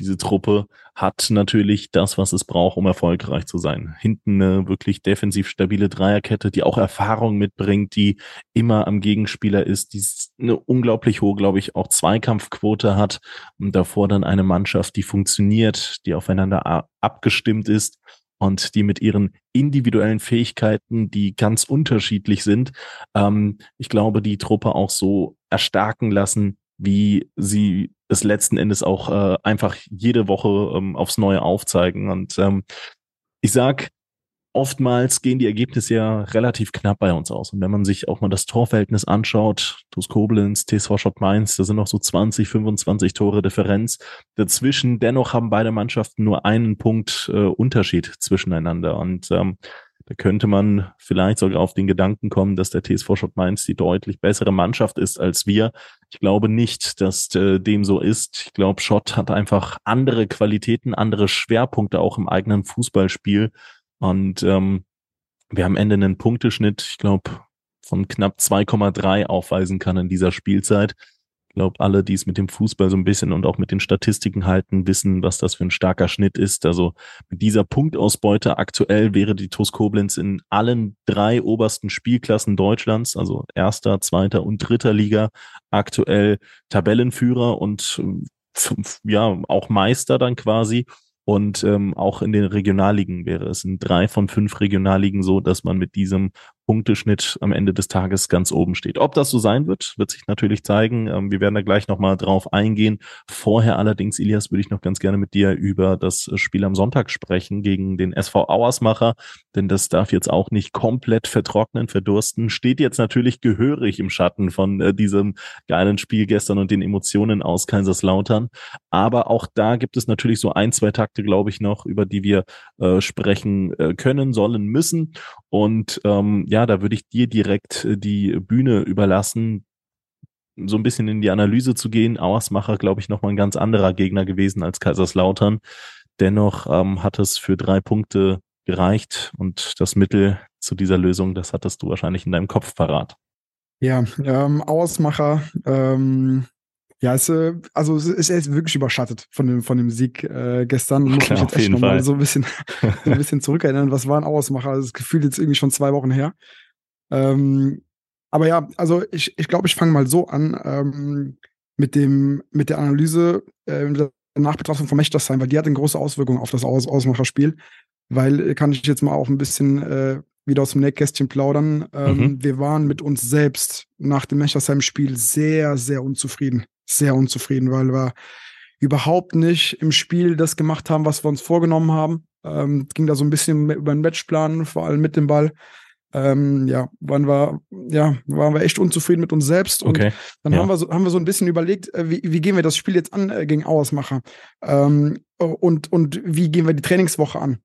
diese Truppe hat natürlich das, was es braucht, um erfolgreich zu sein. Hinten eine wirklich defensiv stabile Dreierkette, die auch Erfahrung mitbringt, die immer am Gegenspieler ist, die eine unglaublich hohe, glaube ich, auch Zweikampfquote hat und davor dann eine Mannschaft, die funktioniert, die aufeinander abgestimmt ist und die mit ihren individuellen Fähigkeiten, die ganz unterschiedlich sind, ähm, ich glaube, die Truppe auch so erstarken lassen, wie sie es letzten Endes auch äh, einfach jede Woche ähm, aufs Neue aufzeigen. Und ähm, ich sag, oftmals gehen die Ergebnisse ja relativ knapp bei uns aus. Und wenn man sich auch mal das Torverhältnis anschaut, TuS Koblenz, TSV Schott Mainz, da sind noch so 20, 25 Tore Differenz dazwischen. Dennoch haben beide Mannschaften nur einen Punkt äh, Unterschied zwischeneinander. Und ähm, da könnte man vielleicht sogar auf den Gedanken kommen, dass der TSV Schott Mainz die deutlich bessere Mannschaft ist als wir. Ich glaube nicht, dass äh, dem so ist. Ich glaube, Schott hat einfach andere Qualitäten, andere Schwerpunkte auch im eigenen Fußballspiel. Und ähm, wir am Ende einen Punkteschnitt, ich glaube, von knapp 2,3 aufweisen kann in dieser Spielzeit. Glaube, alle, die es mit dem Fußball so ein bisschen und auch mit den Statistiken halten, wissen, was das für ein starker Schnitt ist. Also mit dieser Punktausbeute aktuell wäre die TuS Koblenz in allen drei obersten Spielklassen Deutschlands, also erster, zweiter und dritter Liga, aktuell Tabellenführer und ja auch Meister dann quasi. Und ähm, auch in den Regionalligen wäre es in drei von fünf Regionalligen so, dass man mit diesem Punkteschnitt am Ende des Tages ganz oben steht. Ob das so sein wird, wird sich natürlich zeigen. Ähm, wir werden da gleich nochmal drauf eingehen. Vorher allerdings, Elias, würde ich noch ganz gerne mit dir über das Spiel am Sonntag sprechen gegen den SV Auersmacher, denn das darf jetzt auch nicht komplett vertrocknen, verdursten. Steht jetzt natürlich gehörig im Schatten von äh, diesem geilen Spiel gestern und den Emotionen aus Kaiserslautern. Aber auch da gibt es natürlich so ein, zwei Takte, glaube ich, noch, über die wir äh, sprechen äh, können, sollen, müssen. Und ähm, ja, da würde ich dir direkt äh, die Bühne überlassen, so ein bisschen in die Analyse zu gehen. Auersmacher, glaube ich, nochmal ein ganz anderer Gegner gewesen als Kaiserslautern. Dennoch ähm, hat es für drei Punkte gereicht und das Mittel zu dieser Lösung, das hattest du wahrscheinlich in deinem Kopf parat. Ja, ähm, Ausmacher, ähm, ja, es, äh, also es ist, ist wirklich überschattet von dem, von dem Sieg äh, gestern. Muss Klar, mich jetzt echt nochmal so ein bisschen, *laughs* so ein bisschen zurückerinnern. Was war ein Ausmacher? Also das Gefühl jetzt irgendwie schon zwei Wochen her. Ähm, aber ja, also ich, ich glaube, ich fange mal so an ähm, mit dem, mit der Analyse äh, der Nachbetrachtung von Mechtersheim, weil die hat eine große Auswirkung auf das Aus Ausmacherspiel. Weil äh, kann ich jetzt mal auch ein bisschen äh, wieder aus dem Nähkästchen plaudern. Ähm, mhm. Wir waren mit uns selbst nach dem Mechtersheim-Spiel sehr, sehr unzufrieden sehr unzufrieden, weil wir überhaupt nicht im Spiel das gemacht haben, was wir uns vorgenommen haben. Ähm, ging da so ein bisschen über den Matchplan, vor allem mit dem Ball. Ähm, ja, waren wir, ja, waren wir echt unzufrieden mit uns selbst. Und okay. dann ja. haben, wir so, haben wir so ein bisschen überlegt, äh, wie, wie gehen wir das Spiel jetzt an äh, gegen Auersmacher? Ähm, und, und wie gehen wir die Trainingswoche an?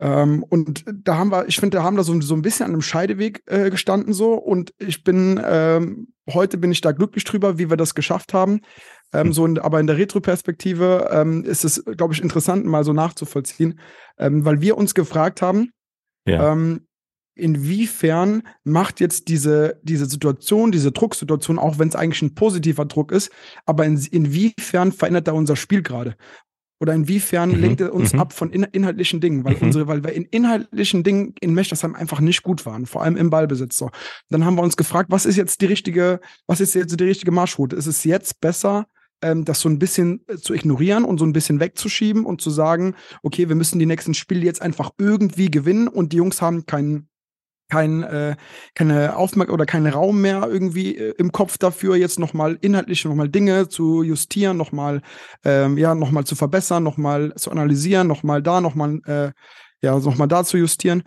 Ähm, und da haben wir, ich finde, da haben wir so, so ein bisschen an einem Scheideweg äh, gestanden so. Und ich bin, ähm, heute bin ich da glücklich drüber, wie wir das geschafft haben. Ähm, so in, aber in der Retro-Perspektive ähm, ist es, glaube ich, interessant, mal so nachzuvollziehen, ähm, weil wir uns gefragt haben, ja. ähm, inwiefern macht jetzt diese, diese Situation, diese Drucksituation, auch wenn es eigentlich ein positiver Druck ist, aber in, inwiefern verändert da unser Spiel gerade? Oder inwiefern mhm. lenkt er uns mhm. ab von in, inhaltlichen Dingen? Weil mhm. unsere, weil wir in inhaltlichen Dingen in Mechtersheim einfach nicht gut waren, vor allem im Ballbesitz. So. Dann haben wir uns gefragt, was ist jetzt die richtige, was ist jetzt die richtige Marschroute? Ist es jetzt besser, ähm, das so ein bisschen äh, zu ignorieren und so ein bisschen wegzuschieben und zu sagen, okay, wir müssen die nächsten Spiele jetzt einfach irgendwie gewinnen und die Jungs haben keinen kein, äh, keine Aufmerksamkeit oder keinen Raum mehr irgendwie äh, im Kopf dafür, jetzt nochmal inhaltlich nochmal Dinge zu justieren, nochmal, ähm, ja, nochmal zu verbessern, nochmal zu analysieren, nochmal da, nochmal, äh, ja, nochmal da zu justieren.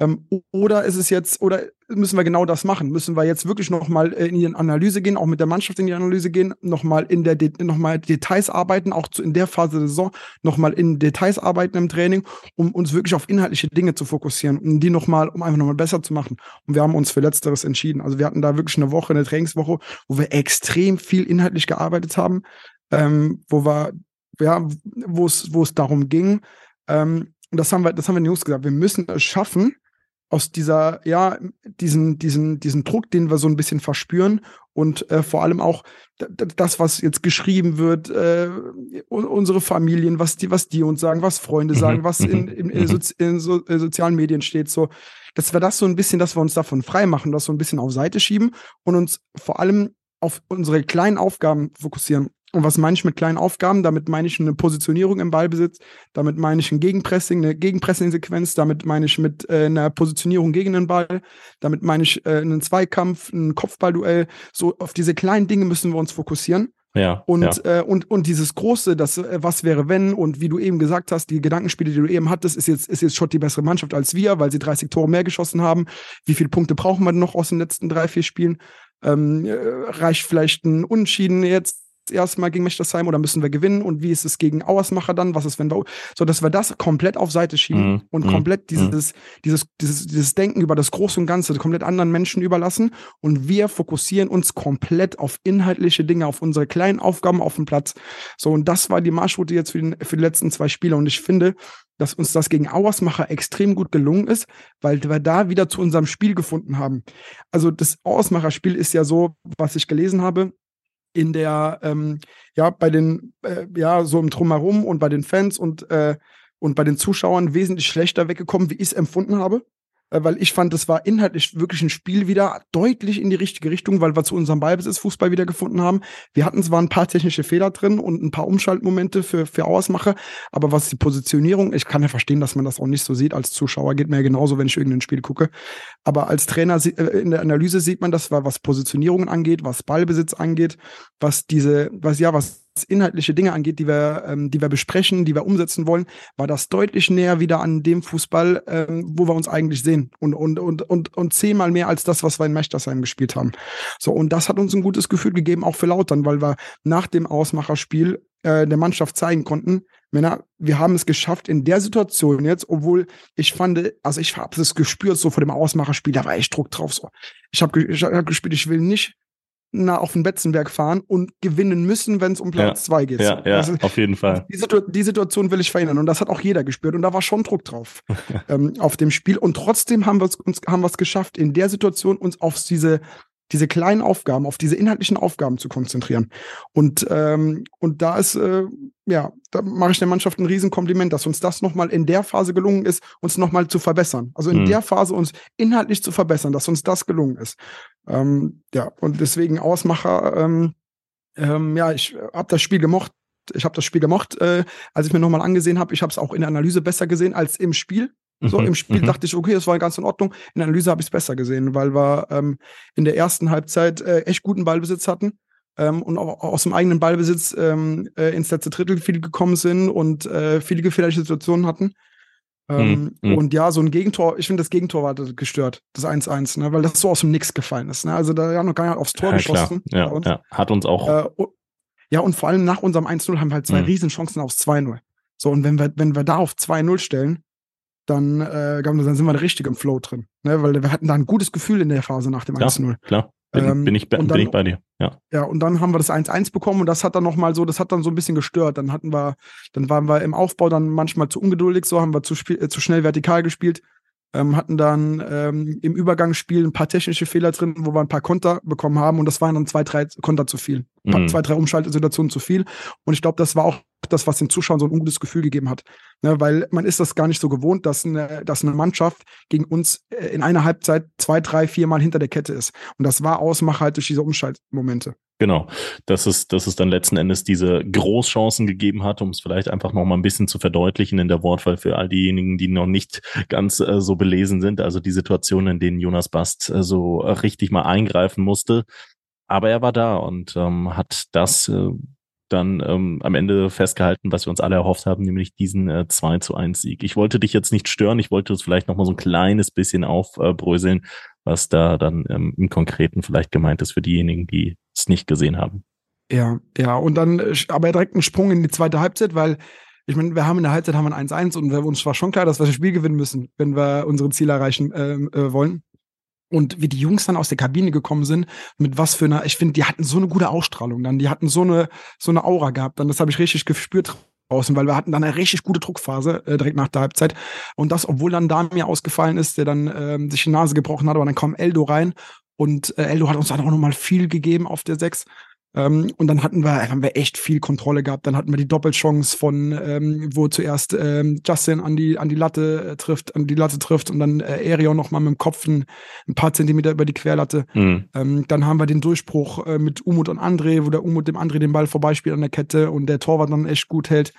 Ähm, oder ist es jetzt, oder müssen wir genau das machen. Müssen wir jetzt wirklich nochmal äh, in die Analyse gehen, auch mit der Mannschaft in die Analyse gehen, nochmal in der, nochmal Details arbeiten, auch zu, in der Phase der Saison, nochmal in Details arbeiten im Training, um uns wirklich auf inhaltliche Dinge zu fokussieren, um die nochmal, um einfach nochmal besser zu machen. Und wir haben uns für Letzteres entschieden. Also wir hatten da wirklich eine Woche, eine Trainingswoche, wo wir extrem viel inhaltlich gearbeitet haben, ähm, wo wir, ja, wo es, wo es darum ging, ähm, und das haben wir, das haben wir den Jungs gesagt, wir müssen es schaffen, aus dieser, ja, diesen, diesen, diesen Druck, den wir so ein bisschen verspüren und äh, vor allem auch das, was jetzt geschrieben wird, äh, unsere Familien, was die, was die uns sagen, was Freunde sagen, mhm. was in, in, in, mhm. in, in so, äh, sozialen Medien steht, so, dass wir das so ein bisschen, dass wir uns davon frei machen, das so ein bisschen auf Seite schieben und uns vor allem auf unsere kleinen Aufgaben fokussieren. Und was meine ich mit kleinen Aufgaben? Damit meine ich eine Positionierung im Ballbesitz, damit meine ich ein Gegenpressing, eine Gegenpressing-Sequenz, damit meine ich mit äh, einer Positionierung gegen den Ball, damit meine ich äh, einen Zweikampf, ein Kopfballduell. So auf diese kleinen Dinge müssen wir uns fokussieren. Ja, und, ja. Äh, und, und dieses große, das, äh, was wäre, wenn, und wie du eben gesagt hast, die Gedankenspiele, die du eben hattest, ist jetzt, ist jetzt Schott die bessere Mannschaft als wir, weil sie 30 Tore mehr geschossen haben. Wie viele Punkte brauchen wir noch aus den letzten drei, vier Spielen? Ähm, äh, reicht vielleicht ein Unentschieden jetzt? Erstmal gegen Mechtersheim oder müssen wir gewinnen und wie ist es gegen Auersmacher dann? Was ist, wenn wir, so dass wir das komplett auf Seite schieben mhm. und mhm. komplett mhm. dieses, mhm. dieses, dieses, dieses Denken über das Große und Ganze komplett anderen Menschen überlassen und wir fokussieren uns komplett auf inhaltliche Dinge, auf unsere kleinen Aufgaben auf dem Platz. So, und das war die Marschroute jetzt für, den, für die letzten zwei Spiele und ich finde, dass uns das gegen Auersmacher extrem gut gelungen ist, weil wir da wieder zu unserem Spiel gefunden haben. Also das Auersmacher-Spiel ist ja so, was ich gelesen habe, in der, ähm, ja, bei den, äh, ja, so im Drumherum und bei den Fans und, äh, und bei den Zuschauern wesentlich schlechter weggekommen, wie ich es empfunden habe. Äh, weil ich fand, das war inhaltlich wirklich ein Spiel wieder deutlich in die richtige Richtung, weil wir zu unserem Ballbesitz Fußball wieder gefunden haben. Wir hatten zwar ein paar technische Fehler drin und ein paar Umschaltmomente für, für Ausmache, aber was die Positionierung, ich kann ja verstehen, dass man das auch nicht so sieht als Zuschauer, geht mir ja genauso, wenn ich irgendein Spiel gucke. Aber als Trainer äh, in der Analyse sieht man das, was Positionierungen angeht, was Ballbesitz angeht, was diese, was ja, was inhaltliche Dinge angeht, die wir, ähm, die wir besprechen, die wir umsetzen wollen, war das deutlich näher wieder an dem Fußball, ähm, wo wir uns eigentlich sehen. Und, und, und, und, und zehnmal mehr als das, was wir in Mechtersheim gespielt haben. So, und das hat uns ein gutes Gefühl gegeben, auch für Lautern, weil wir nach dem Ausmacherspiel äh, der Mannschaft zeigen konnten, Männer, wir haben es geschafft in der Situation jetzt, obwohl ich fand, also ich habe es gespürt, so vor dem Ausmacherspiel, da war echt Druck drauf. So, ich habe ich hab gespielt, ich will nicht na, auf den Betzenberg fahren und gewinnen müssen, wenn es um Platz 2 ja, geht. Ja, ja also, auf jeden Fall. Die, Situ die, Situation will ich verhindern und das hat auch jeder gespürt und da war schon Druck drauf *laughs* ähm, auf dem Spiel und trotzdem haben wir uns haben wir es geschafft, in der Situation uns auf diese diese kleinen Aufgaben, auf diese inhaltlichen Aufgaben zu konzentrieren. Und, ähm, und da ist, äh, ja, da mache ich der Mannschaft ein Riesenkompliment, dass uns das nochmal in der Phase gelungen ist, uns nochmal zu verbessern. Also in mhm. der Phase uns inhaltlich zu verbessern, dass uns das gelungen ist. Ähm, ja, und deswegen Ausmacher, ähm, ähm, ja, ich habe das Spiel gemocht. Ich habe das Spiel gemocht, äh, als ich mir nochmal angesehen habe. Ich habe es auch in der Analyse besser gesehen als im Spiel. So mhm, im Spiel mhm. dachte ich, okay, das war ganz in Ordnung. In der Analyse habe ich es besser gesehen, weil wir ähm, in der ersten Halbzeit äh, echt guten Ballbesitz hatten ähm, und auch aus dem eigenen Ballbesitz ähm, äh, ins letzte Drittel viel gekommen sind und äh, viele gefährliche Situationen hatten. Ähm, mhm. Und ja, so ein Gegentor, ich finde, das Gegentor war gestört, das 1-1, ne, weil das so aus dem Nix gefallen ist. Ne? Also da haben noch gar nicht aufs Tor ja, geschossen. Ja, ja, hat uns auch. Äh, ja, und vor allem nach unserem 1-0 haben wir halt zwei mhm. Riesenchancen aufs 2-0. So, und wenn wir, wenn wir da auf 2-0 stellen, dann, äh, dann sind wir richtig im Flow drin. Ne? Weil wir hatten da ein gutes Gefühl in der Phase nach dem 1-0. Klar, bin, ähm, bin, ich, bin dann, ich bei dir. Ja. ja, und dann haben wir das 1-1 bekommen und das hat dann nochmal so, das hat dann so ein bisschen gestört. Dann hatten wir, dann waren wir im Aufbau dann manchmal zu ungeduldig, so haben wir zu, äh, zu schnell vertikal gespielt. Ähm, hatten dann ähm, im Übergangsspiel ein paar technische Fehler drin, wo wir ein paar Konter bekommen haben und das waren dann zwei, drei Konter zu viel. Mhm. Zwei, drei Umschaltsituationen zu viel. Und ich glaube, das war auch das, was den Zuschauern so ein ungutes Gefühl gegeben hat. Ne, weil man ist das gar nicht so gewohnt, dass eine, dass eine Mannschaft gegen uns äh, in einer Halbzeit zwei, drei, vier Mal hinter der Kette ist. Und das war Ausmacher halt durch diese Umschaltmomente. Genau, dass es, dass es dann letzten Endes diese Großchancen gegeben hat, um es vielleicht einfach noch mal ein bisschen zu verdeutlichen in der Wortwahl für all diejenigen, die noch nicht ganz äh, so belesen sind. Also die Situation, in denen Jonas Bast äh, so richtig mal eingreifen musste. Aber er war da und ähm, hat das äh, dann ähm, am Ende festgehalten, was wir uns alle erhofft haben, nämlich diesen äh, 2 zu 1 Sieg. Ich wollte dich jetzt nicht stören, ich wollte es vielleicht noch mal so ein kleines bisschen aufbröseln. was da dann ähm, im Konkreten vielleicht gemeint ist für diejenigen, die es nicht gesehen haben. Ja, ja, und dann äh, aber direkt ein Sprung in die zweite Halbzeit, weil ich meine, wir haben in der Halbzeit haben wir ein 1-1 und uns war schon klar, dass wir das Spiel gewinnen müssen, wenn wir unsere Ziele erreichen äh, äh, wollen. Und wie die Jungs dann aus der Kabine gekommen sind, mit was für einer, ich finde, die hatten so eine gute Ausstrahlung dann, die hatten so eine, so eine Aura gehabt, dann das habe ich richtig gespürt draußen, weil wir hatten dann eine richtig gute Druckphase äh, direkt nach der Halbzeit. Und das, obwohl dann Damir ausgefallen ist, der dann ähm, sich die Nase gebrochen hat, aber dann kam Eldo rein und äh, Eldo hat uns dann auch nochmal viel gegeben auf der 6. Ähm, und dann hatten wir, haben wir echt viel Kontrolle gehabt. Dann hatten wir die Doppelchance von, ähm, wo zuerst ähm, Justin an die, an die Latte äh, trifft, an die Latte trifft und dann äh, Aerion nochmal mit dem Kopf ein, ein, paar Zentimeter über die Querlatte. Mhm. Ähm, dann haben wir den Durchbruch äh, mit Umut und André, wo der Umut dem André den Ball vorbeispielt an der Kette und der Torwart dann echt gut hält,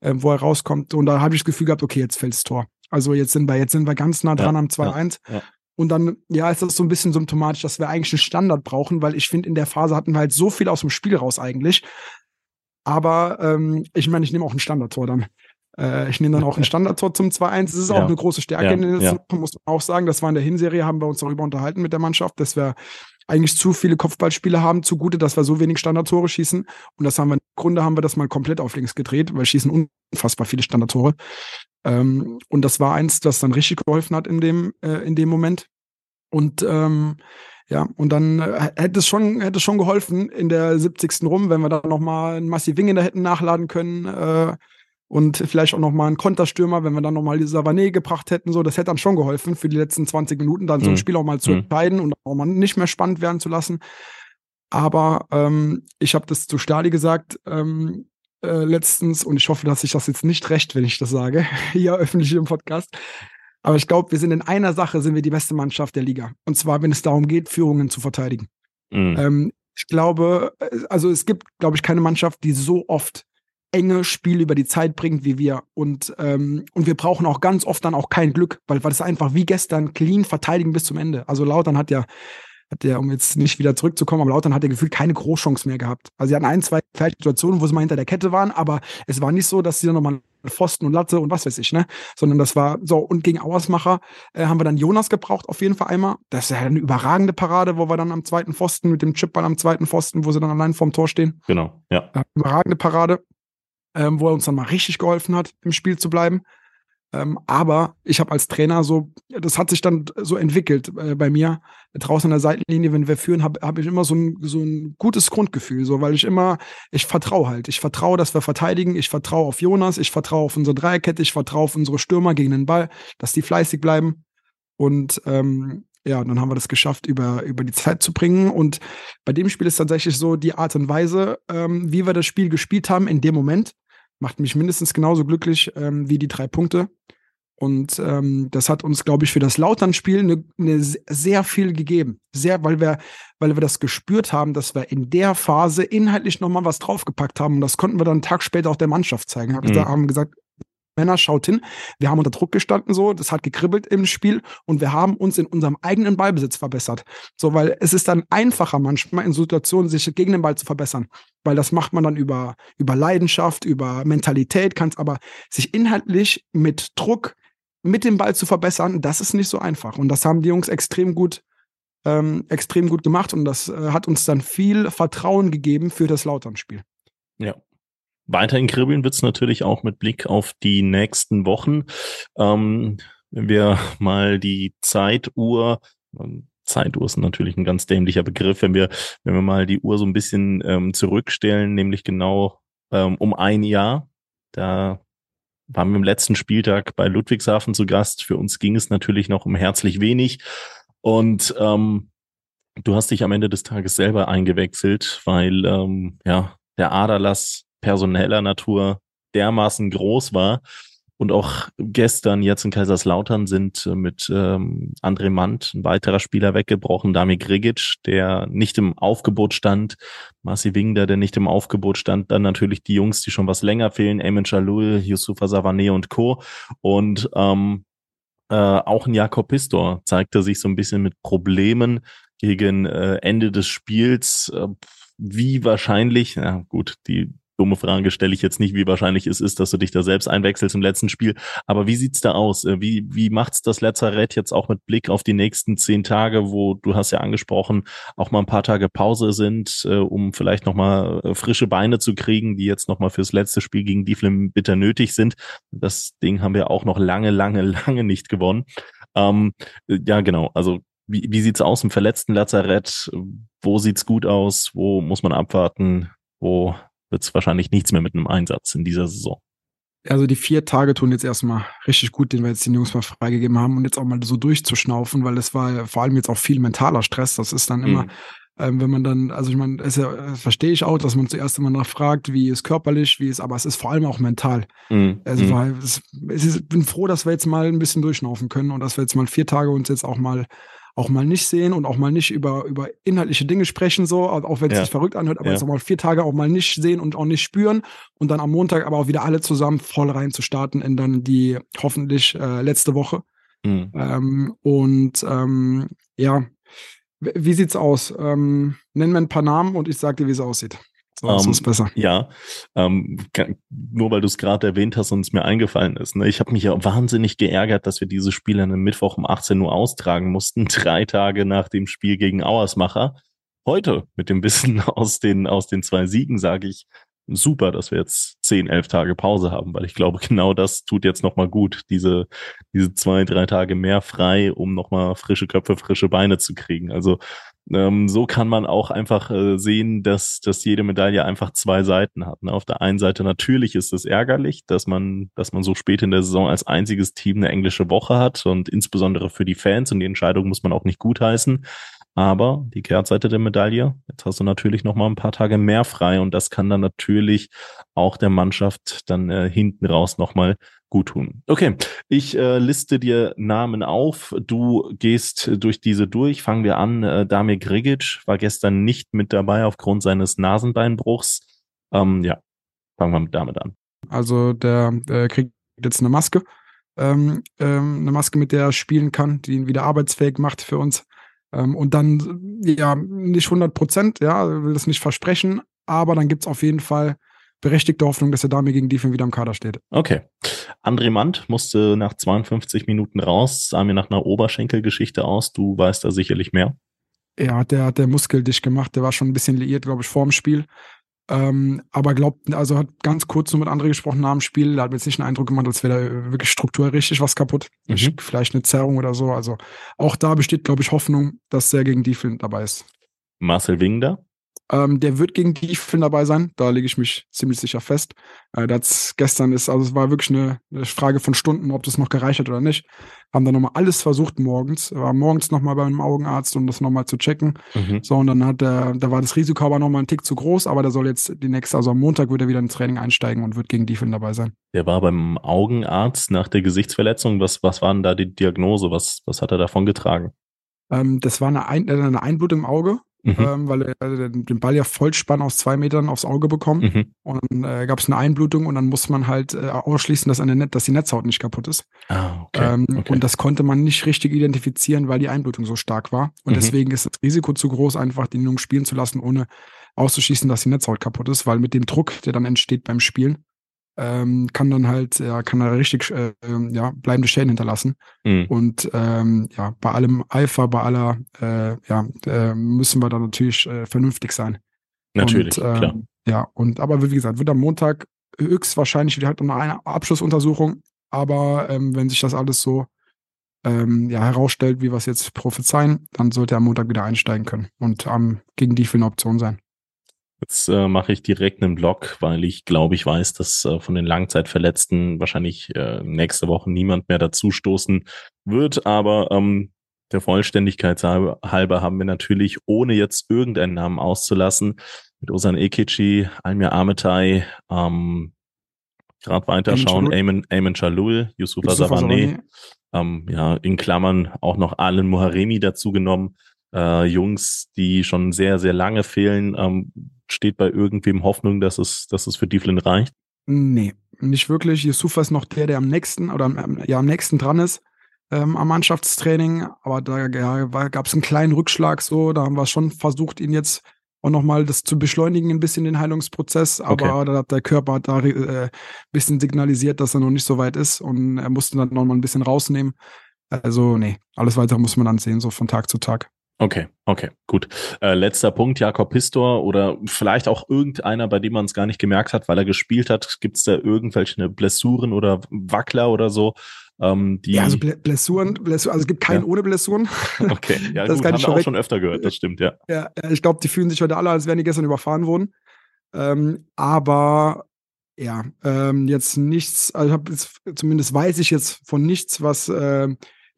äh, wo er rauskommt. Und da habe ich das Gefühl gehabt, okay, jetzt fällt das Tor. Also jetzt sind wir, jetzt sind wir ganz nah dran ja, am 2-1. Ja, ja. Und dann, ja, ist das so ein bisschen symptomatisch, dass wir eigentlich einen Standard brauchen, weil ich finde, in der Phase hatten wir halt so viel aus dem Spiel raus eigentlich. Aber ähm, ich meine, ich nehme auch ein Standardtor dann. Äh, ich nehme dann auch ein Standardtor zum 2-1. Das ist ja. auch eine große Stärke ja, ja. muss man auch sagen. Das war in der Hinserie, haben wir uns darüber unterhalten mit der Mannschaft, dass wir eigentlich zu viele Kopfballspiele haben, zugute, dass wir so wenig Standardtore schießen. Und das haben wir, im Grunde haben wir das mal komplett auf links gedreht, weil schießen unfassbar viele Standardtore. Ähm, und das war eins, das dann richtig geholfen hat in dem, äh, in dem Moment. Und ähm, ja, und dann äh, hätte es schon, hätte schon geholfen in der 70. rum, wenn wir da nochmal einen Massiv Wing da hätten nachladen können. Äh, und vielleicht auch nochmal einen Konterstürmer, wenn wir dann nochmal die Savané gebracht hätten, so, das hätte dann schon geholfen, für die letzten 20 Minuten dann so ein mhm. Spiel auch mal zu mhm. entscheiden und auch mal nicht mehr spannend werden zu lassen. Aber ähm, ich habe das zu Stadi gesagt, ähm, äh, letztens und ich hoffe, dass ich das jetzt nicht recht, wenn ich das sage, *laughs* hier öffentlich im Podcast. Aber ich glaube, wir sind in einer Sache sind wir die beste Mannschaft der Liga. Und zwar, wenn es darum geht, Führungen zu verteidigen. Mhm. Ähm, ich glaube, äh, also es gibt, glaube ich, keine Mannschaft, die so oft enge Spiele über die Zeit bringt wie wir. Und, ähm, und wir brauchen auch ganz oft dann auch kein Glück, weil, weil das einfach wie gestern clean verteidigen bis zum Ende. Also Lautern hat ja hat der, um jetzt nicht wieder zurückzukommen, aber Lautern hat er gefühlt keine Großchance mehr gehabt. Also sie hatten ein, zwei Situationen, wo sie mal hinter der Kette waren, aber es war nicht so, dass sie dann nochmal Pfosten und Latte und was weiß ich, ne? Sondern das war so, und gegen Auersmacher äh, haben wir dann Jonas gebraucht, auf jeden Fall einmal. Das ist ja eine überragende Parade, wo wir dann am zweiten Pfosten mit dem Chipball am zweiten Pfosten, wo sie dann allein vorm Tor stehen. Genau, ja. Äh, überragende Parade, ähm, wo er uns dann mal richtig geholfen hat, im Spiel zu bleiben. Ähm, aber ich habe als Trainer so, das hat sich dann so entwickelt äh, bei mir. Draußen an der Seitenlinie, wenn wir führen, habe hab ich immer so ein, so ein gutes Grundgefühl, so, weil ich immer, ich vertraue halt. Ich vertraue, dass wir verteidigen. Ich vertraue auf Jonas. Ich vertraue auf unsere Dreierkette. Ich vertraue auf unsere Stürmer gegen den Ball, dass die fleißig bleiben. Und ähm, ja, dann haben wir das geschafft, über, über die Zeit zu bringen. Und bei dem Spiel ist tatsächlich so die Art und Weise, ähm, wie wir das Spiel gespielt haben in dem Moment, macht mich mindestens genauso glücklich ähm, wie die drei Punkte. Und ähm, das hat uns, glaube ich, für das Lautern-Spiel eine ne sehr viel gegeben. Sehr, weil wir, weil wir das gespürt haben, dass wir in der Phase inhaltlich nochmal was draufgepackt haben. Und das konnten wir dann einen Tag später auch der Mannschaft zeigen. Mhm. Da haben gesagt, Männer, schaut hin. Wir haben unter Druck gestanden, so. Das hat gekribbelt im Spiel und wir haben uns in unserem eigenen Ballbesitz verbessert. So, weil es ist dann einfacher manchmal in Situationen, sich gegen den Ball zu verbessern. Weil das macht man dann über, über Leidenschaft, über Mentalität, kann es aber sich inhaltlich mit Druck, mit dem Ball zu verbessern, das ist nicht so einfach. Und das haben die Jungs extrem gut, ähm, extrem gut gemacht und das äh, hat uns dann viel Vertrauen gegeben für das Lautern-Spiel. Ja, Weiterhin kribbeln wird es natürlich auch mit Blick auf die nächsten Wochen. Ähm, wenn wir *laughs* mal die Zeituhr, ähm, Zeituhr ist natürlich ein ganz dämlicher Begriff, wenn wir, wenn wir mal die Uhr so ein bisschen ähm, zurückstellen, nämlich genau ähm, um ein Jahr. Da waren wir im letzten Spieltag bei Ludwigshafen zu Gast. Für uns ging es natürlich noch um herzlich wenig. Und ähm, du hast dich am Ende des Tages selber eingewechselt, weil ähm, ja der Aderlass personeller Natur dermaßen groß war. Und auch gestern jetzt in Kaiserslautern sind äh, mit ähm, André Mant ein weiterer Spieler weggebrochen, Dami Grigic, der nicht im Aufgebot stand, Marci Wingder, der nicht im Aufgebot stand, dann natürlich die Jungs, die schon was länger fehlen, Eamon Jalul, Yusufa Savané und Co. Und ähm, äh, auch ein Jakob Pistor zeigte sich so ein bisschen mit Problemen gegen äh, Ende des Spiels. Äh, wie wahrscheinlich, ja gut, die dumme Frage stelle ich jetzt nicht, wie wahrscheinlich es ist, dass du dich da selbst einwechselst im letzten Spiel. Aber wie sieht's da aus? Äh, wie, wie macht's das Lazarett jetzt auch mit Blick auf die nächsten zehn Tage, wo du hast ja angesprochen, auch mal ein paar Tage Pause sind, äh, um vielleicht nochmal äh, frische Beine zu kriegen, die jetzt nochmal fürs letzte Spiel gegen Dieflin bitter nötig sind. Das Ding haben wir auch noch lange, lange, *laughs* lange nicht gewonnen. Ähm, ja, genau. Also wie, wie sieht's aus im verletzten Lazarett? Wo sieht's gut aus? Wo muss man abwarten? Wo wird's wahrscheinlich nichts mehr mit einem Einsatz in dieser Saison? Also die vier Tage tun jetzt erstmal richtig gut, den wir jetzt den Jungs mal freigegeben haben und jetzt auch mal so durchzuschnaufen, weil es war vor allem jetzt auch viel mentaler Stress. Das ist dann immer, mhm. ähm, wenn man dann, also ich meine, es ja, verstehe ich auch, dass man zuerst immer nachfragt, wie ist körperlich, wie ist, aber es ist vor allem auch mental. Mhm. Also mhm. weil es, es ist, bin froh, dass wir jetzt mal ein bisschen durchschnaufen können und dass wir jetzt mal vier Tage uns jetzt auch mal auch mal nicht sehen und auch mal nicht über, über inhaltliche Dinge sprechen, so, auch wenn es ja. sich verrückt anhört, aber ja. jetzt auch mal vier Tage auch mal nicht sehen und auch nicht spüren und dann am Montag aber auch wieder alle zusammen voll rein zu starten in dann die hoffentlich äh, letzte Woche. Mhm. Ähm, und ähm, ja, wie sieht's aus? Ähm, nenn mir ein paar Namen und ich sag dir, wie es aussieht. So, ist ähm, besser. Ja, ähm, nur weil du es gerade erwähnt hast und es mir eingefallen ist. Ne? Ich habe mich ja wahnsinnig geärgert, dass wir diese Spiele am Mittwoch um 18 Uhr austragen mussten, *laughs* drei Tage nach dem Spiel gegen Auersmacher. Heute mit dem Wissen *laughs* aus den, aus den zwei Siegen sage ich, super, dass wir jetzt zehn, elf Tage Pause haben, weil ich glaube, *laughs* genau das tut jetzt nochmal gut, diese, diese zwei, drei Tage mehr frei, um nochmal frische Köpfe, frische Beine zu kriegen. Also ähm, so kann man auch einfach äh, sehen, dass, dass jede Medaille einfach zwei Seiten hat. Ne? Auf der einen Seite natürlich ist es ärgerlich, dass man, dass man so spät in der Saison als einziges Team eine englische Woche hat und insbesondere für die Fans und die Entscheidung muss man auch nicht gutheißen. Aber die Kehrtseite der Medaille, jetzt hast du natürlich noch mal ein paar Tage mehr frei und das kann dann natürlich auch der Mannschaft dann äh, hinten raus noch mal gut tun. Okay, ich äh, liste dir Namen auf. Du gehst durch diese durch. Fangen wir an. Äh, Damir Grigic war gestern nicht mit dabei aufgrund seines Nasenbeinbruchs. Ähm, ja, fangen wir mit damit an. Also der äh, kriegt jetzt eine Maske. Ähm, ähm, eine Maske, mit der er spielen kann, die ihn wieder arbeitsfähig macht für uns. Ähm, und dann, ja, nicht 100 Prozent, ja, will das nicht versprechen, aber dann gibt es auf jeden Fall berechtigte Hoffnung, dass er damit gegen Defense wieder im Kader steht. Okay. André Mand musste nach 52 Minuten raus, sah mir nach einer Oberschenkelgeschichte aus. Du weißt da sicherlich mehr. Ja, der hat der Muskel dicht gemacht. Der war schon ein bisschen liiert, glaube ich, vorm Spiel. Ähm, aber glaubt, also hat ganz kurz nur mit André gesprochen nach dem Spiel. Da hat mir jetzt nicht einen Eindruck gemacht, als wäre da wirklich strukturell richtig was kaputt. Mhm. Vielleicht eine Zerrung oder so. Also auch da besteht, glaube ich, Hoffnung, dass er gegen Defense dabei ist. Marcel Wingder? Ähm, der wird gegen die dabei sein. Da lege ich mich ziemlich sicher fest. Äh, das gestern ist, also es war wirklich eine, eine, Frage von Stunden, ob das noch gereicht hat oder nicht. Haben dann nochmal alles versucht morgens. War morgens nochmal beim Augenarzt, um das nochmal zu checken. Mhm. So, und dann hat der, da war das Risiko aber nochmal ein Tick zu groß, aber der soll jetzt die nächste, also am Montag wird er wieder ins Training einsteigen und wird gegen die dabei sein. Der war beim Augenarzt nach der Gesichtsverletzung. Was, was war denn da die Diagnose? Was, was hat er davon getragen? Ähm, das war eine, ein, eine Einblutung im Auge Mhm. Ähm, weil er den Ball ja Vollspann aus zwei Metern aufs Auge bekommen. Mhm. Und dann äh, gab es eine Einblutung und dann muss man halt äh, ausschließen, dass, eine Net dass die Netzhaut nicht kaputt ist. Ah, okay. Ähm, okay. Und das konnte man nicht richtig identifizieren, weil die Einblutung so stark war. Und mhm. deswegen ist das Risiko zu groß, einfach den Jungen spielen zu lassen, ohne auszuschließen, dass die Netzhaut kaputt ist, weil mit dem Druck, der dann entsteht beim Spielen, ähm, kann dann halt, ja, kann da richtig äh, ja, bleibende Schäden hinterlassen. Mhm. Und ähm, ja, bei allem Eifer, bei aller, äh, ja, äh, müssen wir da natürlich äh, vernünftig sein. Natürlich, und, äh, klar. Ja, und aber wie gesagt, wird am Montag höchstwahrscheinlich wieder halt noch eine Abschlussuntersuchung. Aber ähm, wenn sich das alles so ähm, ja, herausstellt, wie wir es jetzt prophezeien, dann sollte er am Montag wieder einsteigen können und ähm, gegen die für eine Option sein. Jetzt äh, mache ich direkt einen Blog, weil ich glaube, ich weiß, dass äh, von den Langzeitverletzten wahrscheinlich äh, nächste Woche niemand mehr dazustoßen wird. Aber ähm, der Vollständigkeit halber haben wir natürlich, ohne jetzt irgendeinen Namen auszulassen, mit Osan Ekici, Almir Ametai, ähm, gerade weiterschauen, Ayman, Ayman Chalul, Yusufa Savane, ähm, ja, in Klammern auch noch Alan Muharemi dazu genommen. Äh, Jungs, die schon sehr, sehr lange fehlen. Ähm, steht bei irgendwem Hoffnung, dass es, dass es für Dieflin reicht? Nee, nicht wirklich. Yusufa ist noch der, der am nächsten oder ja am nächsten dran ist ähm, am Mannschaftstraining. Aber da ja, gab es einen kleinen Rückschlag so. Da haben wir schon versucht, ihn jetzt und nochmal das zu beschleunigen, ein bisschen den Heilungsprozess. Aber okay. da hat der Körper da äh, bisschen signalisiert, dass er noch nicht so weit ist und er musste dann nochmal ein bisschen rausnehmen. Also, nee, alles weitere muss man dann sehen, so von Tag zu Tag. Okay, okay, gut. Äh, letzter Punkt, Jakob Pistor oder vielleicht auch irgendeiner, bei dem man es gar nicht gemerkt hat, weil er gespielt hat. Gibt es da irgendwelche Blessuren oder Wackler oder so? Ähm, die ja, also Blessuren, Blessuren, also es gibt keinen ja. ohne Blessuren. *laughs* Okay, ja, das gut, kann haben wir auch schon öfter gehört, das stimmt, ja. Ja, ich glaube, die fühlen sich heute alle, als wären die gestern überfahren worden. Ähm, aber ja, ähm, jetzt nichts, also ich habe zumindest weiß ich jetzt von nichts, was äh,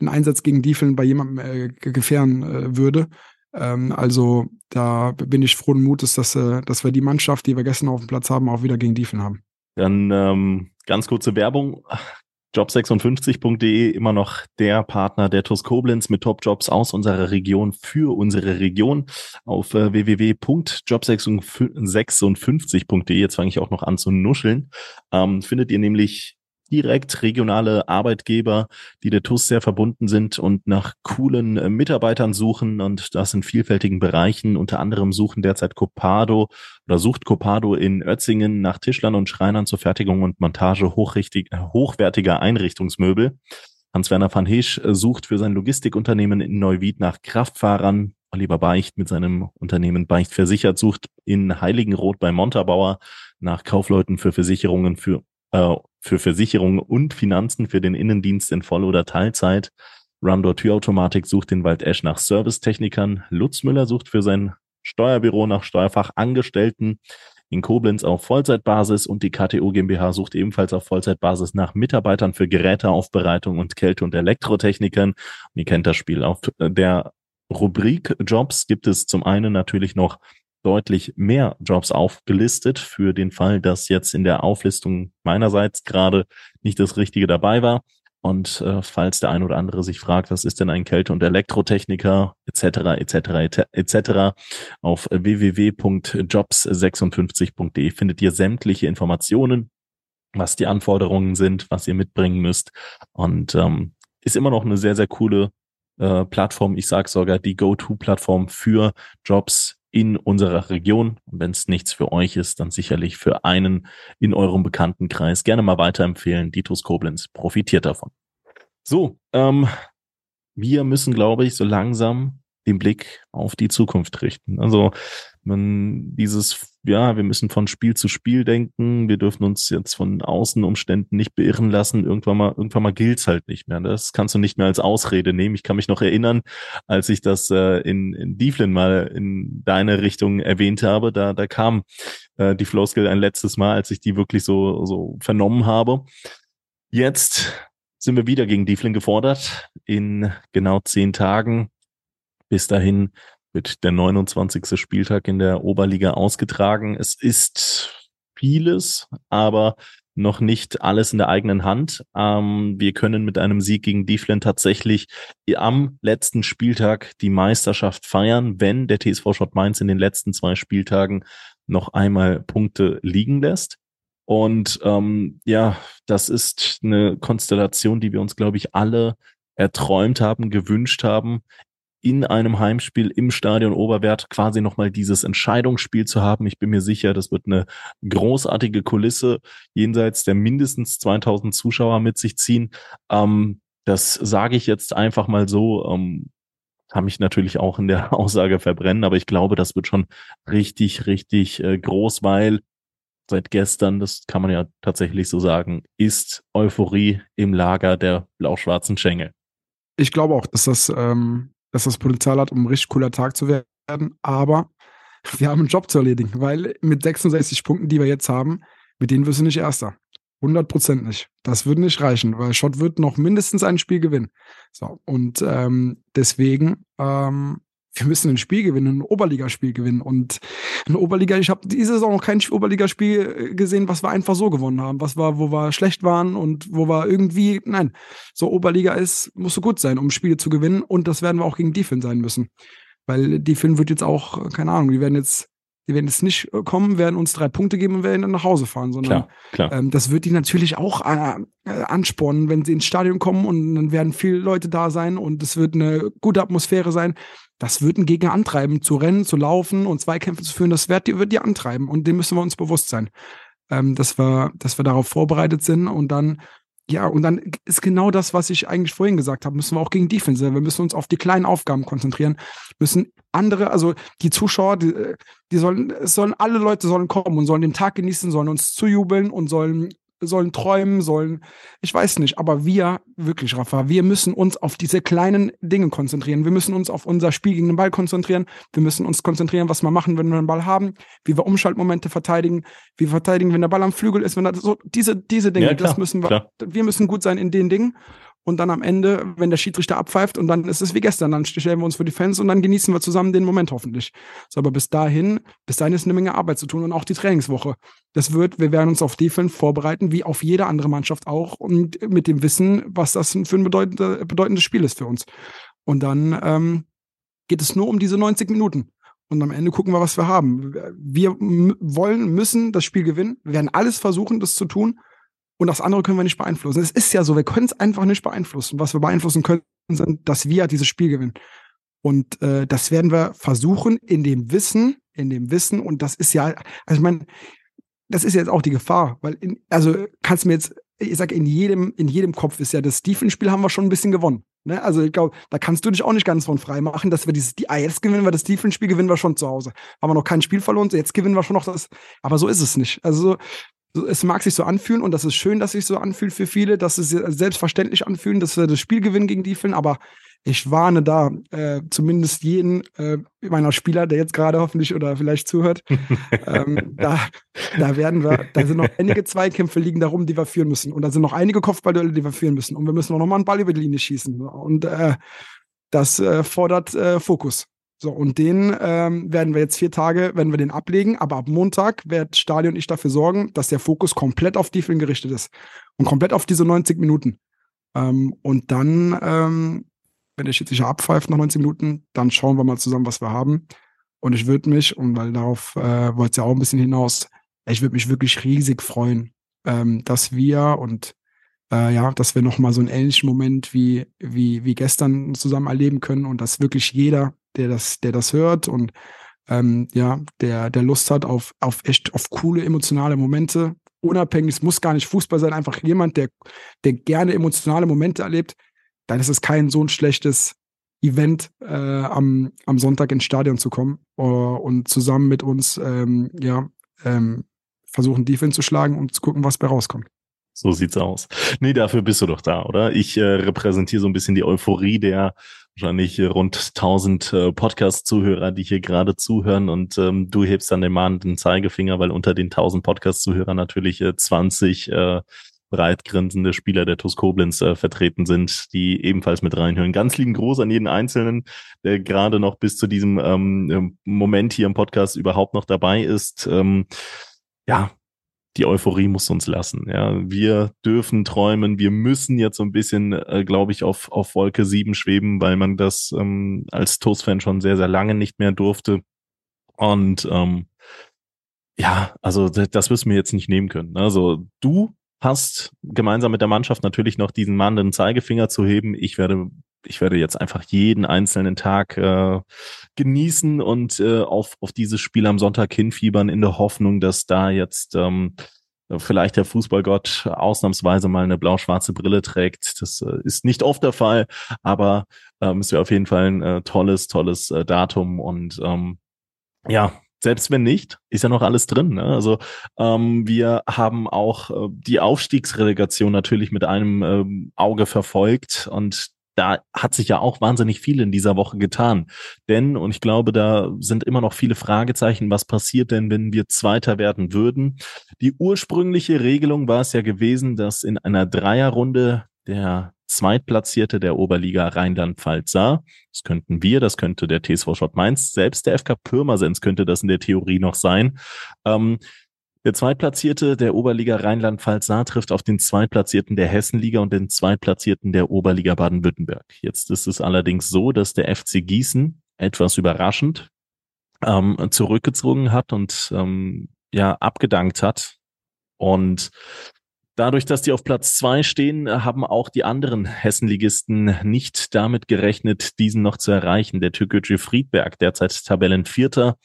einen Einsatz gegen Diefeln bei jemandem äh, gefährden äh, würde. Ähm, also da bin ich frohen Mutes, dass, äh, dass wir die Mannschaft, die wir gestern auf dem Platz haben, auch wieder gegen Diefeln haben. Dann ähm, ganz kurze Werbung. Job56.de immer noch der Partner der TUS Koblenz mit Top-Jobs aus unserer Region für unsere Region auf äh, www.job56.de. Jetzt fange ich auch noch an zu nuscheln. Ähm, findet ihr nämlich direkt regionale Arbeitgeber, die der TUS sehr verbunden sind und nach coolen äh, Mitarbeitern suchen und das in vielfältigen Bereichen. Unter anderem suchen derzeit Copado oder sucht Copado in Ötzingen nach Tischlern und Schreinern zur Fertigung und Montage äh, hochwertiger Einrichtungsmöbel. Hans-Werner van Heesch äh, sucht für sein Logistikunternehmen in Neuwied nach Kraftfahrern. Oliver Beicht mit seinem Unternehmen Beicht Versichert sucht in Heiligenroth bei Montabauer nach Kaufleuten für Versicherungen für äh, für Versicherungen und Finanzen für den Innendienst in Voll- oder Teilzeit. Rundor Türautomatik sucht in Waldesch nach Servicetechnikern. Lutz Müller sucht für sein Steuerbüro nach Steuerfachangestellten in Koblenz auf Vollzeitbasis und die KTO GmbH sucht ebenfalls auf Vollzeitbasis nach Mitarbeitern für Geräteaufbereitung und Kälte- und Elektrotechnikern. Und ihr kennt das Spiel. Auf der Rubrik Jobs gibt es zum einen natürlich noch deutlich mehr Jobs aufgelistet für den Fall, dass jetzt in der Auflistung meinerseits gerade nicht das Richtige dabei war. Und äh, falls der ein oder andere sich fragt, was ist denn ein Kälte- und Elektrotechniker etc. etc. etc. auf www.jobs56.de findet ihr sämtliche Informationen, was die Anforderungen sind, was ihr mitbringen müsst. Und ähm, ist immer noch eine sehr, sehr coole äh, Plattform. Ich sage sogar die Go-To-Plattform für Jobs in unserer Region. Und wenn es nichts für euch ist, dann sicherlich für einen in eurem Bekanntenkreis. Gerne mal weiterempfehlen. Ditus Koblenz profitiert davon. So, ähm, wir müssen, glaube ich, so langsam den Blick auf die Zukunft richten. Also man dieses, ja, wir müssen von Spiel zu Spiel denken, wir dürfen uns jetzt von Außenumständen nicht beirren lassen. Irgendwann mal, irgendwann mal gilt's halt nicht mehr. Das kannst du nicht mehr als Ausrede nehmen. Ich kann mich noch erinnern, als ich das äh, in, in Dieflin mal in deine Richtung erwähnt habe, da, da kam äh, die Flowskill ein letztes Mal, als ich die wirklich so, so vernommen habe. Jetzt sind wir wieder gegen Dieflin gefordert in genau zehn Tagen. Bis dahin wird der 29. Spieltag in der Oberliga ausgetragen. Es ist vieles, aber noch nicht alles in der eigenen Hand. Ähm, wir können mit einem Sieg gegen Dieflen tatsächlich am letzten Spieltag die Meisterschaft feiern, wenn der TSV Schott Mainz in den letzten zwei Spieltagen noch einmal Punkte liegen lässt. Und ähm, ja, das ist eine Konstellation, die wir uns, glaube ich, alle erträumt haben, gewünscht haben in einem Heimspiel im Stadion Oberwert quasi nochmal dieses Entscheidungsspiel zu haben. Ich bin mir sicher, das wird eine großartige Kulisse jenseits der mindestens 2000 Zuschauer mit sich ziehen. Ähm, das sage ich jetzt einfach mal so. Ähm, kann mich natürlich auch in der *laughs* Aussage verbrennen, aber ich glaube, das wird schon richtig, richtig äh, groß, weil seit gestern, das kann man ja tatsächlich so sagen, ist Euphorie im Lager der blau-schwarzen Schengel. Ich glaube auch, dass das ähm, dass das Potenzial hat, um ein richtig cooler Tag zu werden. Aber wir haben einen Job zu erledigen, weil mit 66 Punkten, die wir jetzt haben, mit denen wirst du nicht Erster. 100 Prozent nicht. Das würde nicht reichen, weil Schott wird noch mindestens ein Spiel gewinnen. So, und ähm, deswegen ähm, wir müssen ein Spiel gewinnen, ein Oberligaspiel gewinnen. Und ein Oberliga, ich habe diese Saison noch kein Oberligaspiel äh, gesehen, was wir einfach so gewonnen haben, was war, wo wir schlecht waren und wo wir irgendwie, nein, so Oberliga ist, musst du gut sein, um Spiele zu gewinnen. Und das werden wir auch gegen Diefin sein müssen. Weil Diefin wird jetzt auch, keine Ahnung, die werden jetzt die werden jetzt nicht äh, kommen, werden uns drei Punkte geben und werden dann nach Hause fahren, sondern klar, klar. Ähm, das wird die natürlich auch äh, äh, anspornen, wenn sie ins Stadion kommen und dann werden viele Leute da sein und es wird eine gute Atmosphäre sein das wird ein Gegner antreiben, zu rennen, zu laufen und Zweikämpfe zu führen, das wird die, wird die antreiben und dem müssen wir uns bewusst sein, ähm, dass, wir, dass wir darauf vorbereitet sind und dann ja, und dann ist genau das, was ich eigentlich vorhin gesagt habe, müssen wir auch gegen Defense. Wir müssen uns auf die kleinen Aufgaben konzentrieren, müssen andere, also die Zuschauer, die, die sollen, es sollen alle Leute sollen kommen und sollen den Tag genießen, sollen uns zujubeln und sollen sollen träumen, sollen, ich weiß nicht, aber wir, wirklich, Rafa, wir müssen uns auf diese kleinen Dinge konzentrieren. Wir müssen uns auf unser Spiel gegen den Ball konzentrieren. Wir müssen uns konzentrieren, was wir machen, wenn wir den Ball haben, wie wir Umschaltmomente verteidigen, wie wir verteidigen, wenn der Ball am Flügel ist, wenn da so diese, diese Dinge, ja, klar, das müssen wir, klar. wir müssen gut sein in den Dingen und dann am Ende, wenn der Schiedsrichter abpfeift und dann ist es wie gestern, dann stellen wir uns für die Fans und dann genießen wir zusammen den Moment hoffentlich. So, aber bis dahin, bis dahin ist eine Menge Arbeit zu tun und auch die Trainingswoche. Das wird, wir werden uns auf Defense vorbereiten, wie auf jede andere Mannschaft auch und mit dem Wissen, was das für ein bedeutende, bedeutendes Spiel ist für uns. Und dann ähm, geht es nur um diese 90 Minuten. Und am Ende gucken wir, was wir haben. Wir wollen, müssen das Spiel gewinnen. Wir werden alles versuchen, das zu tun. Und das andere können wir nicht beeinflussen. Es ist ja so, wir können es einfach nicht beeinflussen. Was wir beeinflussen können, sind, dass wir dieses Spiel gewinnen. Und äh, das werden wir versuchen in dem Wissen, in dem Wissen, und das ist ja, also ich meine, das ist jetzt auch die Gefahr, weil, in, also kannst du mir jetzt, ich sag, in jedem, in jedem Kopf ist ja das Defense-Spiel haben wir schon ein bisschen gewonnen. Ne? Also ich glaube, da kannst du dich auch nicht ganz von frei machen, dass wir dieses, die, jetzt gewinnen wir das Defense-Spiel, gewinnen wir schon zu Hause. Haben wir noch kein Spiel verloren, jetzt gewinnen wir schon noch das. Aber so ist es nicht. Also es mag sich so anfühlen und das ist schön, dass sich so anfühlt für viele, dass es selbstverständlich anfühlen, dass wir das Spiel gewinnen gegen die Film, aber ich warne da äh, zumindest jeden äh, meiner Spieler, der jetzt gerade hoffentlich oder vielleicht zuhört, *laughs* ähm, da, da werden wir, da sind noch einige Zweikämpfe liegen darum, die wir führen müssen. Und da sind noch einige Kopfballduelle, die wir führen müssen. Und wir müssen auch noch mal einen Ball über die Linie schießen. Und äh, das äh, fordert äh, Fokus. So, und den ähm, werden wir jetzt vier Tage, werden wir den ablegen, aber ab Montag wird Stadion und ich dafür sorgen, dass der Fokus komplett auf die Film gerichtet ist. Und komplett auf diese 90 Minuten. Ähm, und dann, ähm, wenn der Schiedsrichter abpfeift nach 90 Minuten, dann schauen wir mal zusammen, was wir haben. Und ich würde mich, und weil darauf äh, wollte es ja auch ein bisschen hinaus, ich würde mich wirklich riesig freuen, ähm, dass wir und äh, ja, dass wir nochmal so einen ähnlichen Moment wie, wie, wie gestern zusammen erleben können und dass wirklich jeder, der das, der das hört und ähm, ja, der, der Lust hat auf, auf echt, auf coole emotionale Momente, unabhängig, es muss gar nicht Fußball sein, einfach jemand, der, der gerne emotionale Momente erlebt, dann ist es kein so ein schlechtes Event, äh, am, am Sonntag ins Stadion zu kommen uh, und zusammen mit uns ähm, ja, ähm, versuchen, Defense zu schlagen und zu gucken, was bei rauskommt. So sieht's aus. Nee, dafür bist du doch da, oder? Ich äh, repräsentiere so ein bisschen die Euphorie der wahrscheinlich rund 1000 äh, Podcast-Zuhörer, die hier gerade zuhören und ähm, du hebst dann den mahnenden Zeigefinger, weil unter den 1000 Podcast-Zuhörern natürlich äh, 20 äh, breitgrinsende Spieler der TuS Koblenz äh, vertreten sind, die ebenfalls mit reinhören. Ganz lieben Gruß an jeden Einzelnen, der gerade noch bis zu diesem ähm, Moment hier im Podcast überhaupt noch dabei ist. Ähm, ja, die Euphorie muss uns lassen. Ja, wir dürfen träumen. Wir müssen jetzt so ein bisschen, äh, glaube ich, auf, auf Wolke 7 schweben, weil man das ähm, als TOS-Fan schon sehr, sehr lange nicht mehr durfte. Und ähm, ja, also das müssen wir jetzt nicht nehmen können. Also du hast gemeinsam mit der Mannschaft natürlich noch diesen mahnenden Zeigefinger zu heben. Ich werde ich werde jetzt einfach jeden einzelnen Tag äh, genießen und äh, auf, auf dieses Spiel am Sonntag hinfiebern in der Hoffnung, dass da jetzt ähm, vielleicht der Fußballgott ausnahmsweise mal eine blau-schwarze Brille trägt. Das äh, ist nicht oft der Fall, aber ähm, es wäre auf jeden Fall ein äh, tolles, tolles äh, Datum und ähm, ja, selbst wenn nicht, ist ja noch alles drin. Ne? Also ähm, wir haben auch äh, die Aufstiegsrelegation natürlich mit einem ähm, Auge verfolgt und da hat sich ja auch wahnsinnig viel in dieser Woche getan. Denn, und ich glaube, da sind immer noch viele Fragezeichen, was passiert denn, wenn wir Zweiter werden würden? Die ursprüngliche Regelung war es ja gewesen, dass in einer Dreierrunde der Zweitplatzierte der Oberliga Rheinland-Pfalz sah. Das könnten wir, das könnte der TSV Schott Mainz, selbst der FK Pirmasens könnte das in der Theorie noch sein. Ähm, der Zweitplatzierte der Oberliga Rheinland-Pfalz Saar trifft auf den Zweitplatzierten der Hessenliga und den Zweitplatzierten der Oberliga Baden-Württemberg. Jetzt ist es allerdings so, dass der FC Gießen etwas überraschend ähm, zurückgezogen hat und ähm, ja abgedankt hat und Dadurch, dass die auf Platz zwei stehen, haben auch die anderen Hessenligisten nicht damit gerechnet, diesen noch zu erreichen. Der türkische Friedberg, derzeit Tabellenvierter,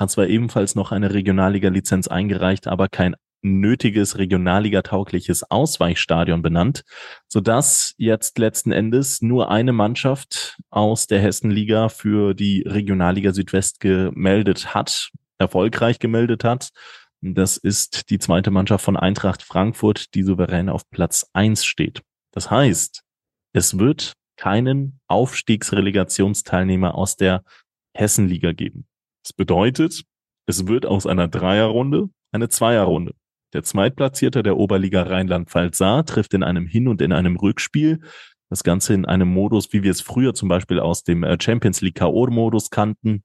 hat zwar ebenfalls noch eine Regionalliga-Lizenz eingereicht, aber kein nötiges regionalligataugliches Ausweichstadion benannt, sodass jetzt letzten Endes nur eine Mannschaft aus der Hessenliga für die Regionalliga Südwest gemeldet hat, erfolgreich gemeldet hat. Das ist die zweite Mannschaft von Eintracht Frankfurt, die souverän auf Platz eins steht. Das heißt, es wird keinen Aufstiegsrelegationsteilnehmer aus der Hessenliga geben. Das bedeutet, es wird aus einer Dreierrunde eine Zweierrunde. Der Zweitplatzierte der Oberliga Rheinland-Pfalz Saar trifft in einem Hin- und in einem Rückspiel. Das Ganze in einem Modus, wie wir es früher zum Beispiel aus dem äh, Champions League K.O.-Modus kannten.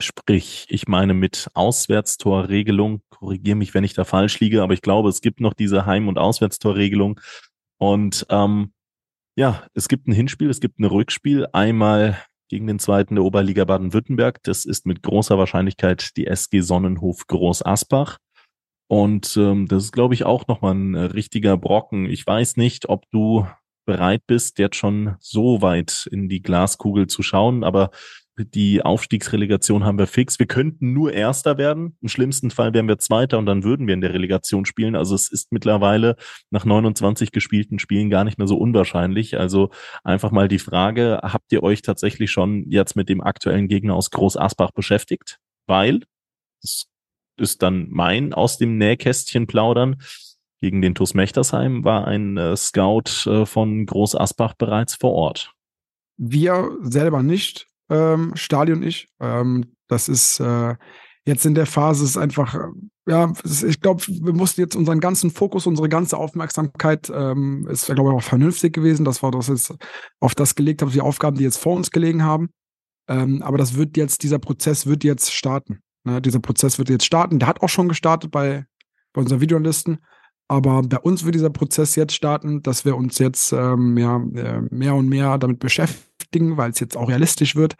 Sprich, ich meine mit Auswärtstorregelung, korrigiere mich, wenn ich da falsch liege, aber ich glaube, es gibt noch diese Heim- und Auswärtstorregelung. Und ähm, ja, es gibt ein Hinspiel, es gibt ein Rückspiel, einmal gegen den zweiten der Oberliga Baden-Württemberg. Das ist mit großer Wahrscheinlichkeit die SG Sonnenhof Groß Asbach. Und ähm, das ist, glaube ich, auch nochmal ein äh, richtiger Brocken. Ich weiß nicht, ob du bereit bist, jetzt schon so weit in die Glaskugel zu schauen, aber die Aufstiegsrelegation haben wir fix. Wir könnten nur Erster werden. Im schlimmsten Fall wären wir Zweiter und dann würden wir in der Relegation spielen. Also es ist mittlerweile nach 29 gespielten Spielen gar nicht mehr so unwahrscheinlich. Also einfach mal die Frage, habt ihr euch tatsächlich schon jetzt mit dem aktuellen Gegner aus Groß Asbach beschäftigt? Weil, das ist dann mein aus dem Nähkästchen plaudern. Gegen den TuS Mechtersheim war ein äh, Scout äh, von Groß Asbach bereits vor Ort. Wir selber nicht, ähm, Stadion ich. Ähm, das ist äh, jetzt in der Phase ist einfach, äh, ja, ist, ich glaube, wir mussten jetzt unseren ganzen Fokus, unsere ganze Aufmerksamkeit, ähm, ist, glaube ich, auch vernünftig gewesen, dass wir das jetzt auf das gelegt haben, die Aufgaben, die jetzt vor uns gelegen haben. Ähm, aber das wird jetzt, dieser Prozess wird jetzt starten. Ne, dieser Prozess wird jetzt starten. Der hat auch schon gestartet bei, bei unseren Videolisten. Aber bei uns wird dieser Prozess jetzt starten, dass wir uns jetzt ähm, ja, äh, mehr und mehr damit beschäftigen, weil es jetzt auch realistisch wird,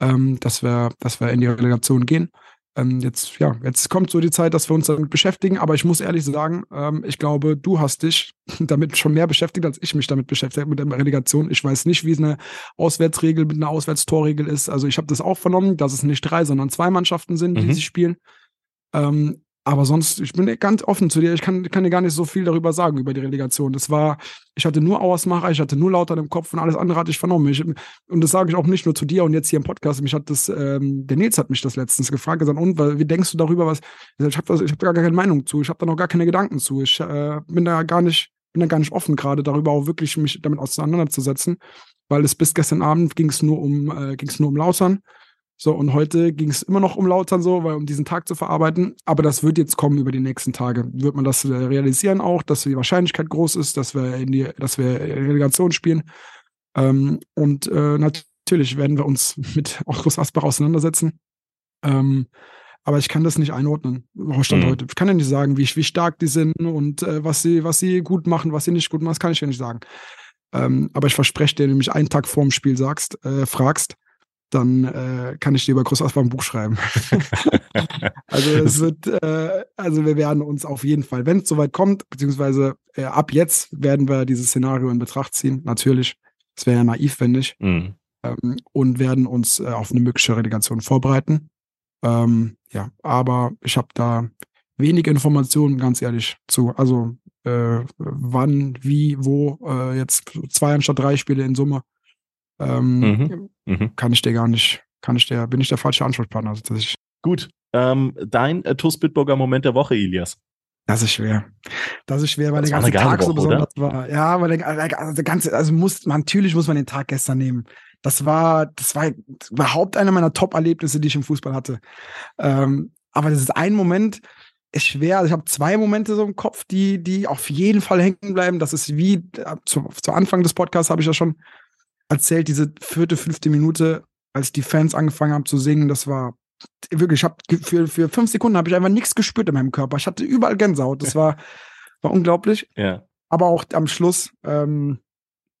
ähm, dass, wir, dass wir in die Relegation gehen. Ähm, jetzt, ja, jetzt kommt so die Zeit, dass wir uns damit beschäftigen, aber ich muss ehrlich sagen, ähm, ich glaube, du hast dich *laughs* damit schon mehr beschäftigt, als ich mich damit beschäftigt mit der Relegation. Ich weiß nicht, wie es eine Auswärtsregel mit einer Auswärtstorregel ist. Also ich habe das auch vernommen, dass es nicht drei, sondern zwei Mannschaften sind, die mhm. sich spielen. Ähm, aber sonst, ich bin ganz offen zu dir. Ich kann, kann dir gar nicht so viel darüber sagen, über die Relegation. Das war, ich hatte nur Auersmacher, ich hatte nur Lauter im Kopf und alles andere hatte ich vernommen. Ich, und das sage ich auch nicht nur zu dir und jetzt hier im Podcast. Mich hat das, ähm, der Nils hat mich das letztens gefragt, gesagt, und wie denkst du darüber, was? Ich habe hab da gar keine Meinung zu, ich habe da noch gar keine Gedanken zu. Ich äh, bin da gar nicht, bin da gar nicht offen gerade darüber auch wirklich mich damit auseinanderzusetzen. Weil es bis gestern Abend ging es nur um, äh, ging es nur um Lautern. So, und heute ging es immer noch um Lautern so, weil um diesen Tag zu verarbeiten. Aber das wird jetzt kommen über die nächsten Tage. Wird man das äh, realisieren auch, dass die Wahrscheinlichkeit groß ist, dass wir in die, dass wir Relegation spielen. Ähm, und äh, natürlich werden wir uns *laughs* mit auch Groß Asbach auseinandersetzen. Ähm, aber ich kann das nicht einordnen, Stand mhm. heute. Ich kann ja nicht sagen, wie, wie stark die sind und äh, was, sie, was sie gut machen, was sie nicht gut machen, das kann ich ja nicht sagen. Ähm, aber ich verspreche dir, wenn du mich einen Tag vorm Spiel sagst, äh, fragst, dann äh, kann ich dir über Großausbau ein Buch schreiben. *laughs* *laughs* also es wird, äh, also wir werden uns auf jeden Fall, wenn es soweit kommt, beziehungsweise äh, ab jetzt werden wir dieses Szenario in Betracht ziehen, natürlich. Das wäre ja naiv, finde ich. Mhm. Ähm, und werden uns äh, auf eine mögliche Relegation vorbereiten. Ähm, ja, aber ich habe da wenige Informationen, ganz ehrlich, zu. Also äh, wann, wie, wo, äh, jetzt zwei anstatt drei Spiele in Summe. Ähm, mhm. Mhm. Kann ich dir gar nicht, kann ich dir, bin ich der falsche Ansprechpartner. Also, ich Gut. Ähm, dein äh, TuS Bitburger Moment der Woche, Elias. Das ist schwer. Das ist schwer, weil das der ganze Tag Woche, so besonders oder? war. Ja, weil der, also der ganze, also muss, man, natürlich muss man den Tag gestern nehmen. Das war, das war überhaupt einer meiner Top-Erlebnisse, die ich im Fußball hatte. Ähm, aber das ist ein Moment, ist schwer. Also ich habe zwei Momente so im Kopf, die, die auf jeden Fall hängen bleiben. Das ist wie äh, zu, zu Anfang des Podcasts habe ich ja schon erzählt, diese vierte, fünfte Minute, als die Fans angefangen haben zu singen, das war wirklich, ich habe für, für fünf Sekunden habe ich einfach nichts gespürt in meinem Körper. Ich hatte überall Gänsehaut. Das war, *laughs* war unglaublich. Ja. Aber auch am Schluss, ähm,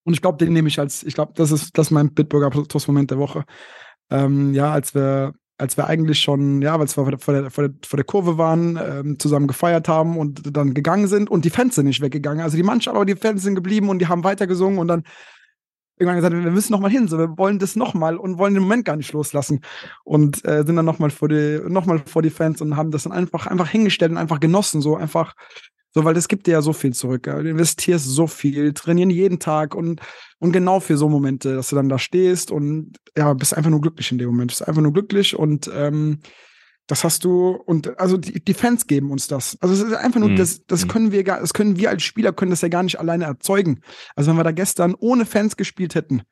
und ich glaube, den nehme ich als, ich glaube, das ist, das ist mein Bitburger Plus-Moment der Woche. Ähm, ja, als wir als wir eigentlich schon, ja, weil wir vor der, vor der, vor der Kurve waren, ähm, zusammen gefeiert haben und dann gegangen sind und die Fans sind nicht weggegangen. Also die Mannschaft, aber die Fans sind geblieben und die haben weitergesungen und dann irgendwann gesagt, wir müssen noch mal hin, so wir wollen das noch mal und wollen den Moment gar nicht loslassen und äh, sind dann noch mal vor die noch mal vor die Fans und haben das dann einfach einfach hingestellt und einfach genossen, so einfach so, weil das gibt dir ja so viel zurück. Du investierst so viel, trainieren jeden Tag und, und genau für so Momente, dass du dann da stehst und ja, bist einfach nur glücklich in dem Moment. Bist einfach nur glücklich und ähm, das hast du, und also die, die Fans geben uns das. Also es ist einfach nur, mhm. das, das mhm. können wir gar, das können wir als Spieler können das ja gar nicht alleine erzeugen. Also wenn wir da gestern ohne Fans gespielt hätten,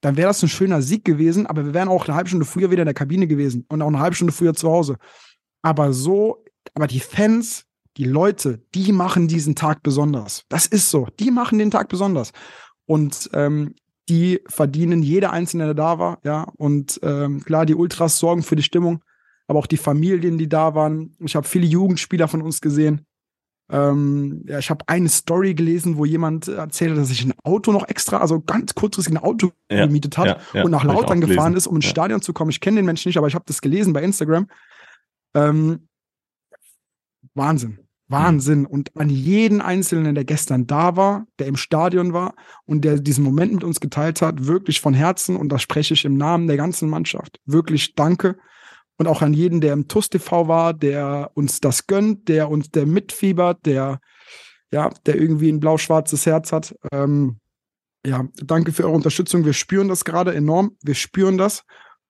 dann wäre das ein schöner Sieg gewesen, aber wir wären auch eine halbe Stunde früher wieder in der Kabine gewesen und auch eine halbe Stunde früher zu Hause. Aber so, aber die Fans, die Leute, die machen diesen Tag besonders. Das ist so. Die machen den Tag besonders. Und ähm, die verdienen jeder Einzelne, der da war, ja. Und ähm, klar, die Ultras sorgen für die Stimmung, aber auch die Familien, die da waren. Ich habe viele Jugendspieler von uns gesehen. Ähm, ja, ich habe eine Story gelesen, wo jemand erzählt hat, dass sich ein Auto noch extra, also ganz kurzfristig ein Auto ja, gemietet hat ja, ja, und nach Lautern gefahren ist, um ins Stadion zu kommen. Ich kenne den Menschen nicht, aber ich habe das gelesen bei Instagram. Ähm, Wahnsinn. Wahnsinn. Und an jeden Einzelnen, der gestern da war, der im Stadion war und der diesen Moment mit uns geteilt hat, wirklich von Herzen, und das spreche ich im Namen der ganzen Mannschaft, wirklich danke. Und auch an jeden, der im TUS TV war, der uns das gönnt, der uns, der mitfiebert, der, ja, der irgendwie ein blau-schwarzes Herz hat. Ähm, ja, danke für eure Unterstützung. Wir spüren das gerade enorm. Wir spüren das.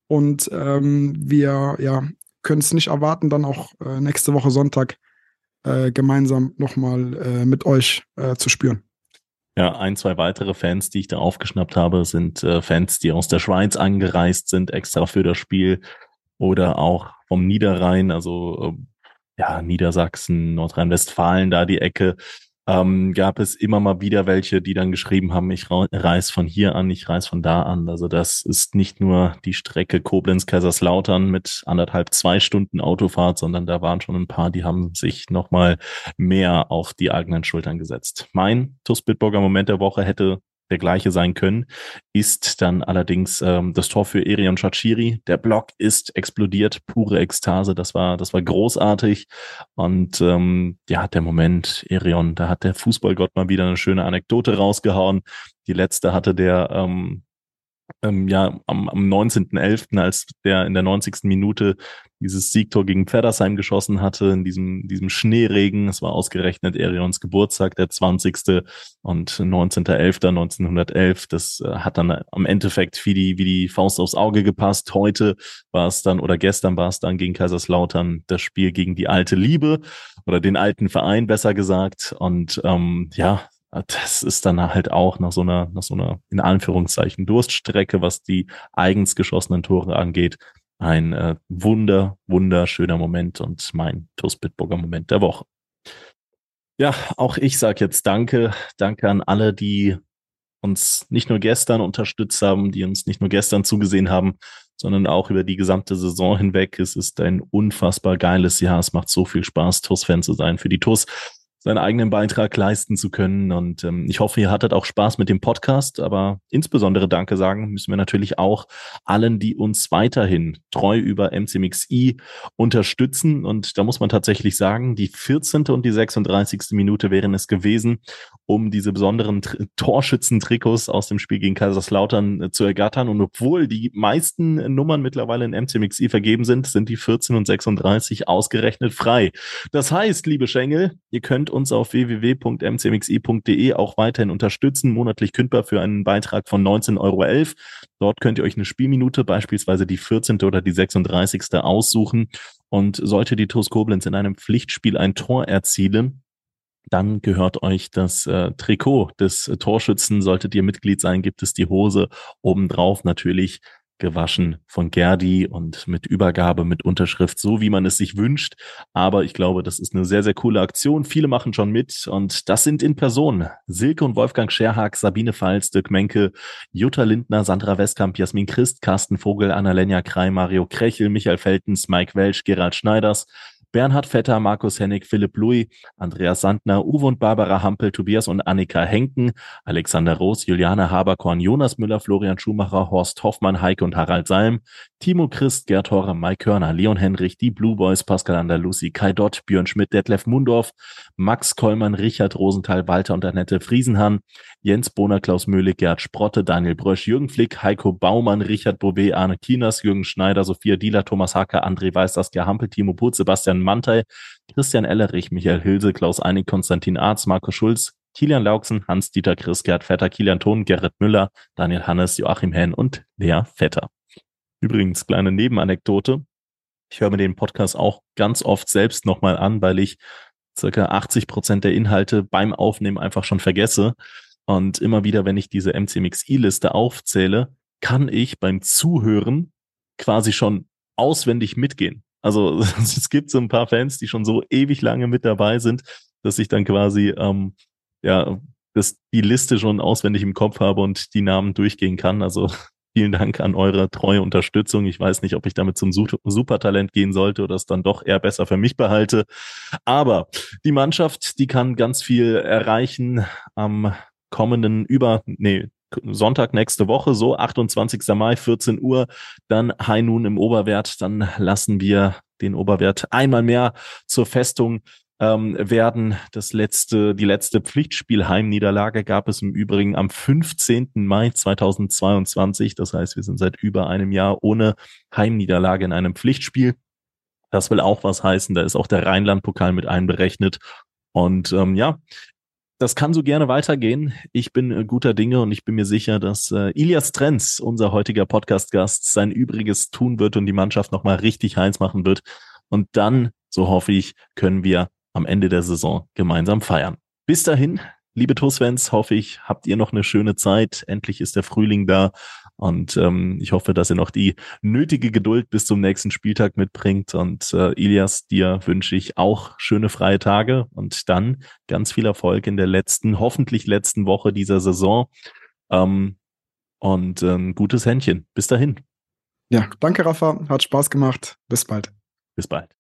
Und ähm, wir, ja, können es nicht erwarten, dann auch äh, nächste Woche Sonntag äh, gemeinsam nochmal äh, mit euch äh, zu spüren. Ja, ein, zwei weitere Fans, die ich da aufgeschnappt habe, sind äh, Fans, die aus der Schweiz angereist sind, extra für das Spiel oder auch vom Niederrhein, also äh, ja, Niedersachsen, Nordrhein-Westfalen, da die Ecke, ähm, gab es immer mal wieder welche, die dann geschrieben haben, ich reise von hier an, ich reise von da an. Also das ist nicht nur die Strecke Koblenz-Kaiserslautern mit anderthalb, zwei Stunden Autofahrt, sondern da waren schon ein paar, die haben sich nochmal mehr auf die eigenen Schultern gesetzt. Mein TuS Bitburger Moment der Woche hätte der gleiche sein können, ist dann allerdings ähm, das Tor für Erion Chachiri. Der Block ist explodiert, pure Ekstase. Das war, das war großartig. Und ähm, ja, der Moment, Erion, da hat der Fußballgott mal wieder eine schöne Anekdote rausgehauen. Die letzte hatte der ähm, ähm, ja am, am 19.11., als der in der 90. Minute dieses Siegtor gegen Pfeddersheim geschossen hatte, in diesem, diesem Schneeregen. Es war ausgerechnet Erions Geburtstag, der 20. und 19.11.1911. Das äh, hat dann am Endeffekt wie die, wie die Faust aufs Auge gepasst. Heute war es dann, oder gestern war es dann gegen Kaiserslautern das Spiel gegen die alte Liebe oder den alten Verein, besser gesagt. Und ähm, ja, das ist dann halt auch nach so einer, nach so einer, in Anführungszeichen, Durststrecke, was die eigens geschossenen Tore angeht, ein äh, wunder, wunderschöner Moment und mein TuS Bitburger Moment der Woche. Ja, auch ich sage jetzt Danke. Danke an alle, die uns nicht nur gestern unterstützt haben, die uns nicht nur gestern zugesehen haben, sondern auch über die gesamte Saison hinweg. Es ist ein unfassbar geiles Jahr. Es macht so viel Spaß, TUS-Fan zu sein für die TUS seinen eigenen Beitrag leisten zu können. Und ähm, ich hoffe, ihr hattet auch Spaß mit dem Podcast. Aber insbesondere Danke sagen müssen wir natürlich auch allen, die uns weiterhin treu über MCMXI unterstützen. Und da muss man tatsächlich sagen, die 14. und die 36. Minute wären es gewesen, um diese besonderen Torschützentrikots aus dem Spiel gegen Kaiserslautern äh, zu ergattern. Und obwohl die meisten Nummern mittlerweile in MCMXI vergeben sind, sind die 14 und 36 ausgerechnet frei. Das heißt, liebe Schengel, ihr könnt uns auf www.mcmxi.de auch weiterhin unterstützen, monatlich kündbar für einen Beitrag von 19,11 Euro. Dort könnt ihr euch eine Spielminute, beispielsweise die 14. oder die 36. aussuchen. Und sollte die TuS Koblenz in einem Pflichtspiel ein Tor erzielen, dann gehört euch das äh, Trikot des äh, Torschützen. Solltet ihr Mitglied sein, gibt es die Hose obendrauf natürlich gewaschen von Gerdi und mit Übergabe, mit Unterschrift, so wie man es sich wünscht. Aber ich glaube, das ist eine sehr, sehr coole Aktion. Viele machen schon mit und das sind in Person Silke und Wolfgang Scherhag, Sabine Pfalz, Dirk Menke, Jutta Lindner, Sandra Westkamp, Jasmin Christ, Carsten Vogel, Annalena Krei, Mario Krechel, Michael Feltens, Mike Welsch, Gerald Schneiders, Bernhard Vetter, Markus Hennig, Philipp Louis, Andreas Sandner, Uwe und Barbara Hampel, Tobias und Annika Henken, Alexander Roos, Juliane Haberkorn, Jonas Müller, Florian Schumacher, Horst Hoffmann, Heike und Harald Salm, Timo Christ, Gerd Horre, Mike Körner, Leon Henrich, die Blue Boys, Pascal Andalusi, Kai Dott, Björn Schmidt, Detlef Mundorf, Max Kollmann, Richard Rosenthal, Walter und Annette Friesenhahn, Jens Bohner, Klaus Möhlig, Gerd Sprotte, Daniel Brösch, Jürgen Flick, Heiko Baumann, Richard Bobet, Arne Kinas, Jürgen Schneider, Sophia Dieler, Thomas Hacker, André Weiß, Saskia Hampel, Timo Putz, Sebastian Mantei, Christian Ellerich, Michael Hilse, Klaus Einig, Konstantin Arz, Marco Schulz, Kilian Lauksen, Hans-Dieter Chris, Gerd Vetter, Kilian Thon, Gerrit Müller, Daniel Hannes, Joachim Henn und Lea Vetter. Übrigens, kleine Nebenanekdote. Ich höre mir den Podcast auch ganz oft selbst nochmal an, weil ich circa 80 Prozent der Inhalte beim Aufnehmen einfach schon vergesse. Und immer wieder, wenn ich diese MCMXI-Liste aufzähle, kann ich beim Zuhören quasi schon auswendig mitgehen. Also *laughs* es gibt so ein paar Fans, die schon so ewig lange mit dabei sind, dass ich dann quasi ähm, ja dass die Liste schon auswendig im Kopf habe und die Namen durchgehen kann. Also *laughs* vielen Dank an eure treue Unterstützung. Ich weiß nicht, ob ich damit zum Supertalent gehen sollte oder es dann doch eher besser für mich behalte. Aber die Mannschaft, die kann ganz viel erreichen am kommenden über, nee, Sonntag nächste Woche, so 28. Mai, 14 Uhr, dann High Noon im Oberwert. Dann lassen wir den Oberwert einmal mehr zur Festung ähm, werden. Das letzte, die letzte Pflichtspielheimniederlage gab es im Übrigen am 15. Mai 2022. Das heißt, wir sind seit über einem Jahr ohne Heimniederlage in einem Pflichtspiel. Das will auch was heißen. Da ist auch der Rheinland-Pokal mit einberechnet. Und ähm, ja, das kann so gerne weitergehen. Ich bin äh, guter Dinge und ich bin mir sicher, dass äh, Ilias Trenz, unser heutiger Podcast-Gast, sein Übriges tun wird und die Mannschaft nochmal richtig heiß machen wird. Und dann, so hoffe ich, können wir am Ende der Saison gemeinsam feiern. Bis dahin, liebe TUS-Fans, hoffe ich, habt ihr noch eine schöne Zeit. Endlich ist der Frühling da und ähm, ich hoffe, dass ihr noch die nötige Geduld bis zum nächsten Spieltag mitbringt. Und äh, Ilias, dir wünsche ich auch schöne freie Tage und dann ganz viel Erfolg in der letzten, hoffentlich letzten Woche dieser Saison. Ähm, und ein ähm, gutes Händchen. Bis dahin. Ja, danke, Rafa. Hat Spaß gemacht. Bis bald. Bis bald.